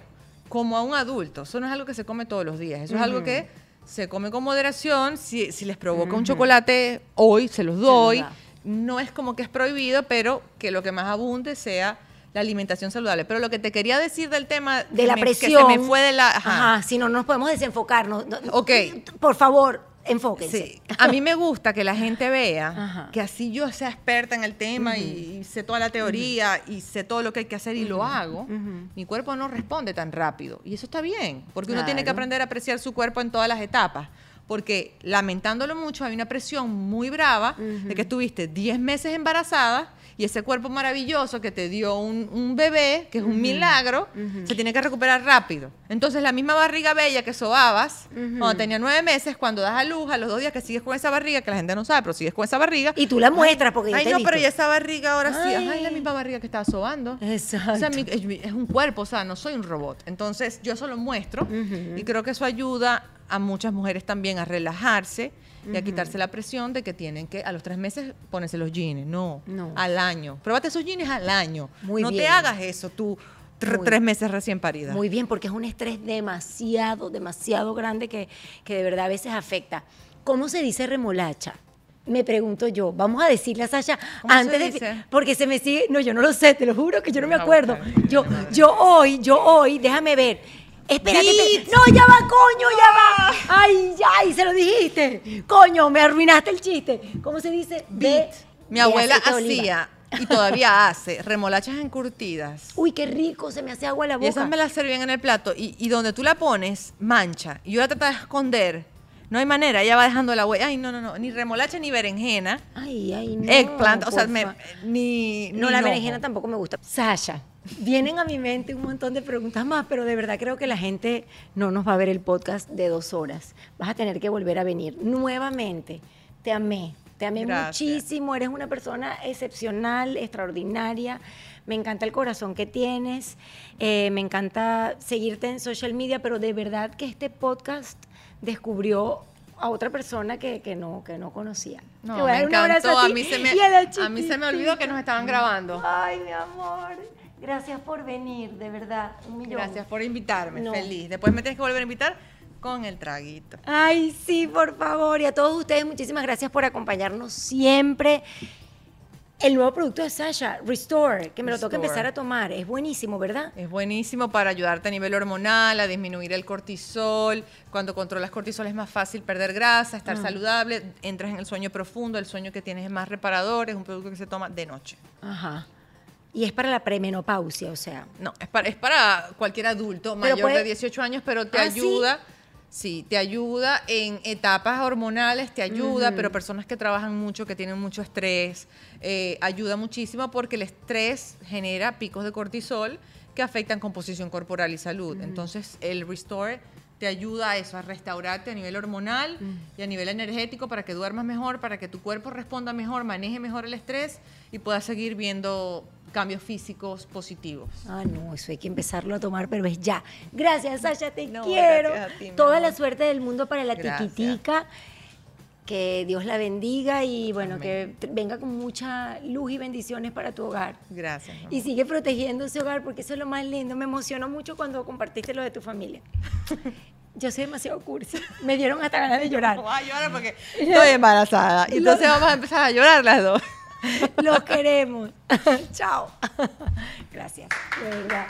como a un adulto. Eso no es algo que se come todos los días. Eso es algo que se come con moderación. Si, si les provoca un chocolate hoy, se los doy. no es como que es prohibido, pero que lo que más abunde sea la alimentación saludable. Pero lo que te quería decir del tema de la me- presión. que se me fue de la... ajá. Ajá, si no nos podemos desenfocar. no- no- Ok. Por favor, enfóquense. Sí. A mí me gusta que la gente vea <laughs> Ajá. que así yo sea experta en el tema y, y sé toda la teoría y sé todo lo que hay que hacer y lo hago, mi cuerpo no responde tan rápido. Y eso está bien, porque uno tiene que aprender a apreciar su cuerpo en todas las etapas. Porque lamentándolo mucho, hay una presión muy brava de que estuviste 10 meses embarazada y ese cuerpo maravilloso que te dio un, un bebé, que es un milagro, se tiene que recuperar rápido. Entonces, la misma barriga bella que sobabas cuando tenía nueve meses, cuando das a luz, a los dos días que sigues con esa barriga, que la gente no sabe, pero sigues con esa barriga. Y tú la muestras porque Ay, te no, visto. pero ya esa barriga ahora sí, Ay. ajá, es la misma barriga que estaba sobando. Exacto. O sea, mi- es, es un cuerpo, o sea, no soy un robot. Entonces, yo eso lo muestro y creo que eso ayuda a muchas mujeres también a relajarse y a quitarse la presión de que tienen que a los tres meses ponerse los jeans. No, No. al año. Pruébate esos jeans al año. Muy no te hagas eso tú tr- Muy- tres meses recién parida. Muy bien, porque es un estrés demasiado, demasiado grande que, que de verdad a veces afecta. ¿Cómo se dice remolacha? Me pregunto yo. Vamos a decirle a Sasha ¿Cómo se antes de dice? porque se me sigue, no, yo no lo sé, te lo juro que yo no me acuerdo. Yo yo hoy, yo hoy, déjame ver. Espérate, Beat. espérate. No, ya va, coño, ya va. Ay, ya, y se lo dijiste. Coño, me arruinaste el chiste. ¿Cómo se dice? Beet. Mi de abuela hacía y todavía <laughs> hace remolachas encurtidas. Uy, qué rico, se me hace agua la Y boca. esas me las servían en el plato. Y, y donde tú la pones, mancha. Y yo la trataba de esconder. No hay manera, ella va dejando la huella. Ay, no, no, no. Ni remolacha ni berenjena. Ay, ay, no. eggplant. O sea, me- ni. No, ni la berenjena tampoco me gusta. Sasha, vienen a mi mente un montón de preguntas más, pero de verdad creo que la gente no nos va a ver el podcast de dos horas. Vas a tener que volver a venir nuevamente. Te amé, te amé Gracias. muchísimo. Eres una persona excepcional, extraordinaria. Me encanta el corazón que tienes. Eh, me encanta seguirte en social media, pero de verdad que este podcast descubrió a otra persona que, que no, que no conocía. No, Te voy a me dar un abrazo a mí, se me, a mí se me olvidó que nos estaban grabando. Ay, mi amor. Gracias por venir, de verdad. Un millón. Gracias por invitarme. No. Feliz. Después me tienes que volver a invitar con el traguito. Ay, sí, por favor. Y a todos ustedes, muchísimas gracias por acompañarnos siempre. El nuevo producto de Sasha, Restore, que me lo tengo que Restore. empezar a tomar. Es buenísimo, ¿verdad? Es buenísimo para ayudarte a nivel hormonal, a disminuir el cortisol. Cuando controlas cortisol es más fácil perder grasa, estar Ah. saludable, entras en el sueño profundo, el sueño que tienes es más reparador, es un producto que se toma de noche. Ajá. Y es para la premenopausia, o sea. No, es para, es para cualquier adulto mayor puede- de 18 años, pero te ¿Ah, ayuda. Sí, te ayuda en etapas hormonales, te ayuda, pero personas que trabajan mucho, que tienen mucho estrés, eh, ayuda muchísimo porque el estrés genera picos de cortisol que afectan composición corporal y salud. Entonces, el Restore te ayuda a eso, a restaurarte a nivel hormonal y a nivel energético para que duermas mejor, para que tu cuerpo responda mejor, maneje mejor el estrés y puedas seguir viendo cambios físicos positivos. Ah, no, eso hay que empezarlo a tomar, pero es ya. Gracias, Sasha, te No, quiero. gracias a ti, Toda la suerte del mundo para la Gracias. tiquitica. Que Dios la bendiga y bueno, que venga con mucha luz y bendiciones para tu hogar. Gracias. Y sigue protegiendo ese hogar porque eso es lo más lindo. Me emocionó mucho cuando compartiste lo de tu familia. <laughs> Yo soy demasiado cursi. Me dieron hasta ganas de <laughs> llorar. Voy a llorar porque <laughs> estoy embarazada. Y entonces vamos a empezar a llorar las dos. <laughs> Los queremos. <laughs> Chao. Gracias. De verdad.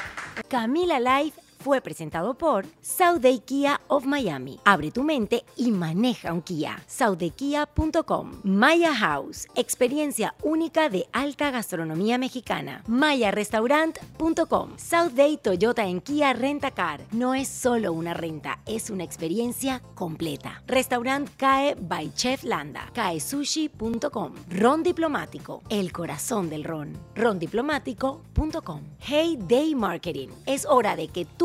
Camila Life fue presentado por Sauday Kia of Miami. Abre tu mente y maneja un Kia. SaudayKia.com. Maya House. Experiencia única de alta gastronomía mexicana. MayaRestaurant.com. Southday Toyota en Kia Rentacar. No es solo una renta, es una experiencia completa. Restaurant CAE by Chef Landa. CAESushi.com. Ron Diplomático. El corazón del ron. Rondiplomático.com. Hey Day Marketing. Es hora de que